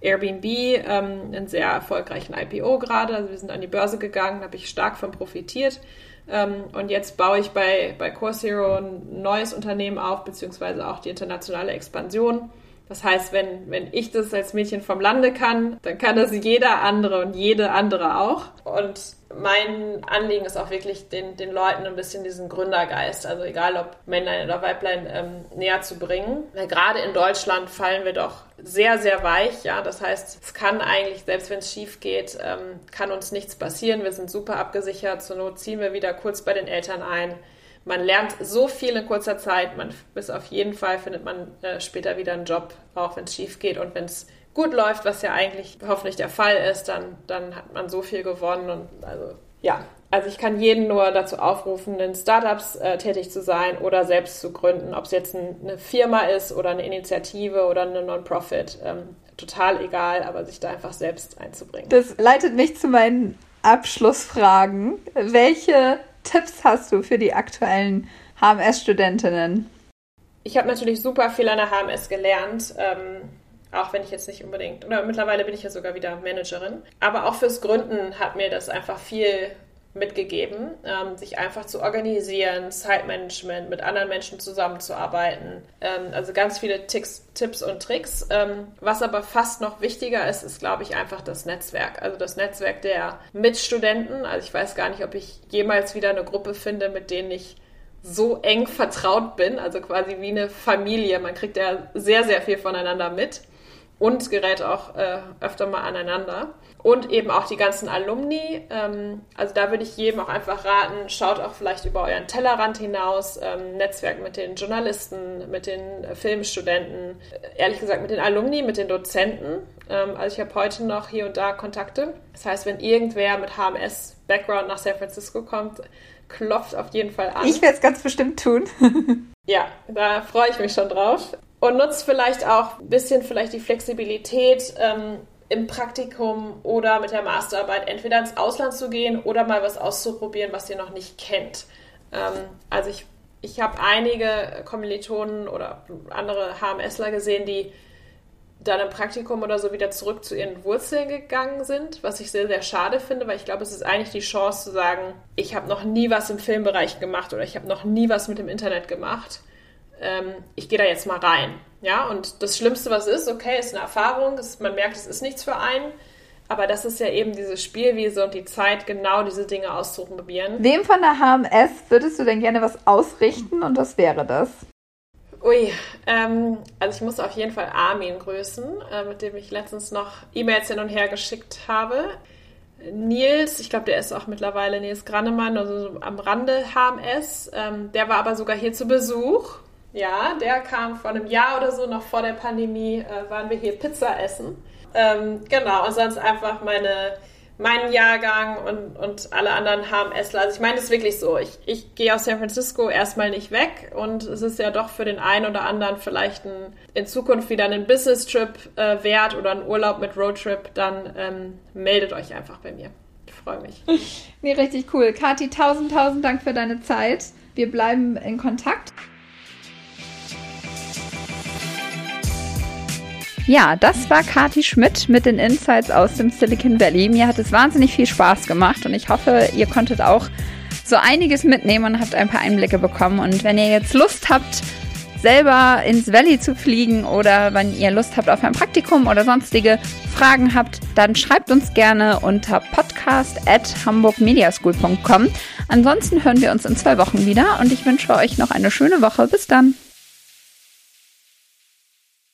Airbnb ähm, einen sehr erfolgreichen IPO gerade. Also wir sind an die Börse gegangen, habe ich stark von profitiert. Ähm, und jetzt baue ich bei, bei Course Hero ein neues Unternehmen auf, beziehungsweise auch die internationale Expansion. Das heißt, wenn, wenn ich das als Mädchen vom Lande kann, dann kann das jeder andere und jede andere auch. Und mein Anliegen ist auch wirklich, den, den Leuten ein bisschen diesen Gründergeist, also egal ob Männlein oder Weiblein, ähm, näher zu bringen. Weil gerade in Deutschland fallen wir doch sehr, sehr weich. Ja, das heißt, es kann eigentlich, selbst wenn es schief geht, ähm, kann uns nichts passieren. Wir sind super abgesichert. Zur Not ziehen wir wieder kurz bei den Eltern ein. Man lernt so viel in kurzer Zeit. Man, bis auf jeden Fall findet man äh, später wieder einen Job, auch wenn es schief geht und wenn es gut läuft, was ja eigentlich hoffentlich der Fall ist, dann, dann hat man so viel gewonnen. Und also ja, also ich kann jeden nur dazu aufrufen, in Startups äh, tätig zu sein oder selbst zu gründen, ob es jetzt ein, eine Firma ist oder eine Initiative oder eine Non-Profit. Ähm, total egal, aber sich da einfach selbst einzubringen. Das leitet mich zu meinen Abschlussfragen. Welche Tipps hast du für die aktuellen HMS-Studentinnen? Ich habe natürlich super viel an der HMS gelernt. Ähm, auch wenn ich jetzt nicht unbedingt, oder mittlerweile bin ich ja sogar wieder Managerin. Aber auch fürs Gründen hat mir das einfach viel mitgegeben, ähm, sich einfach zu organisieren, Zeitmanagement, mit anderen Menschen zusammenzuarbeiten. Ähm, also ganz viele Ticks, Tipps und Tricks. Ähm, was aber fast noch wichtiger ist, ist, glaube ich, einfach das Netzwerk. Also das Netzwerk der Mitstudenten. Also ich weiß gar nicht, ob ich jemals wieder eine Gruppe finde, mit denen ich so eng vertraut bin, also quasi wie eine Familie. Man kriegt ja sehr, sehr viel voneinander mit und gerät auch äh, öfter mal aneinander. Und eben auch die ganzen Alumni. Ähm, also da würde ich jedem auch einfach raten, schaut auch vielleicht über euren Tellerrand hinaus, ähm, Netzwerk mit den Journalisten, mit den äh, Filmstudenten, ehrlich gesagt mit den Alumni, mit den Dozenten. Ähm, also ich habe heute noch hier und da Kontakte. Das heißt, wenn irgendwer mit HMS-Background nach San Francisco kommt, klopft auf jeden Fall an. Ich werde es ganz bestimmt tun. [LAUGHS] ja, da freue ich mich schon drauf und nutzt vielleicht auch ein bisschen vielleicht die Flexibilität im Praktikum oder mit der Masterarbeit entweder ins Ausland zu gehen oder mal was auszuprobieren, was ihr noch nicht kennt. Ähm, also ich, ich habe einige Kommilitonen oder andere HMSler gesehen, die dann im Praktikum oder so wieder zurück zu ihren Wurzeln gegangen sind, was ich sehr, sehr schade finde, weil ich glaube, es ist eigentlich die Chance zu sagen, ich habe noch nie was im Filmbereich gemacht oder ich habe noch nie was mit dem Internet gemacht ähm, ich gehe da jetzt mal rein. Ja, und das Schlimmste, was ist, okay, ist eine Erfahrung, ist, man merkt, es ist nichts für einen. Aber das ist ja eben diese Spielwiese und die Zeit, genau diese Dinge auszuprobieren. Wem von der HMS würdest du denn gerne was ausrichten und was wäre das? Ui, ähm, also ich muss auf jeden Fall Armin grüßen, äh, mit dem ich letztens noch E-Mails hin und her geschickt habe. Nils, ich glaube, der ist auch mittlerweile Nils Grannemann, also am Rande HMS. Ähm, der war aber sogar hier zu Besuch ja, der kam vor einem Jahr oder so, noch vor der Pandemie, äh, waren wir hier Pizza essen. Ähm, genau, und sonst einfach meine, meinen Jahrgang und, und alle anderen haben Essler. Also ich meine ist wirklich so. Ich, ich gehe aus San Francisco erstmal nicht weg und es ist ja doch für den einen oder anderen vielleicht ein, in Zukunft wieder einen Business-Trip äh, wert oder ein Urlaub mit Roadtrip, dann ähm, meldet euch einfach bei mir. Ich freue mich. [LAUGHS] nee, richtig cool. Kathi, tausend, tausend Dank für deine Zeit. Wir bleiben in Kontakt. Ja, das war Kati Schmidt mit den Insights aus dem Silicon Valley. Mir hat es wahnsinnig viel Spaß gemacht und ich hoffe, ihr konntet auch so einiges mitnehmen und habt ein paar Einblicke bekommen. Und wenn ihr jetzt Lust habt, selber ins Valley zu fliegen oder wenn ihr Lust habt auf ein Praktikum oder sonstige Fragen habt, dann schreibt uns gerne unter podcast at hamburgmediaschool.com. Ansonsten hören wir uns in zwei Wochen wieder und ich wünsche euch noch eine schöne Woche. Bis dann.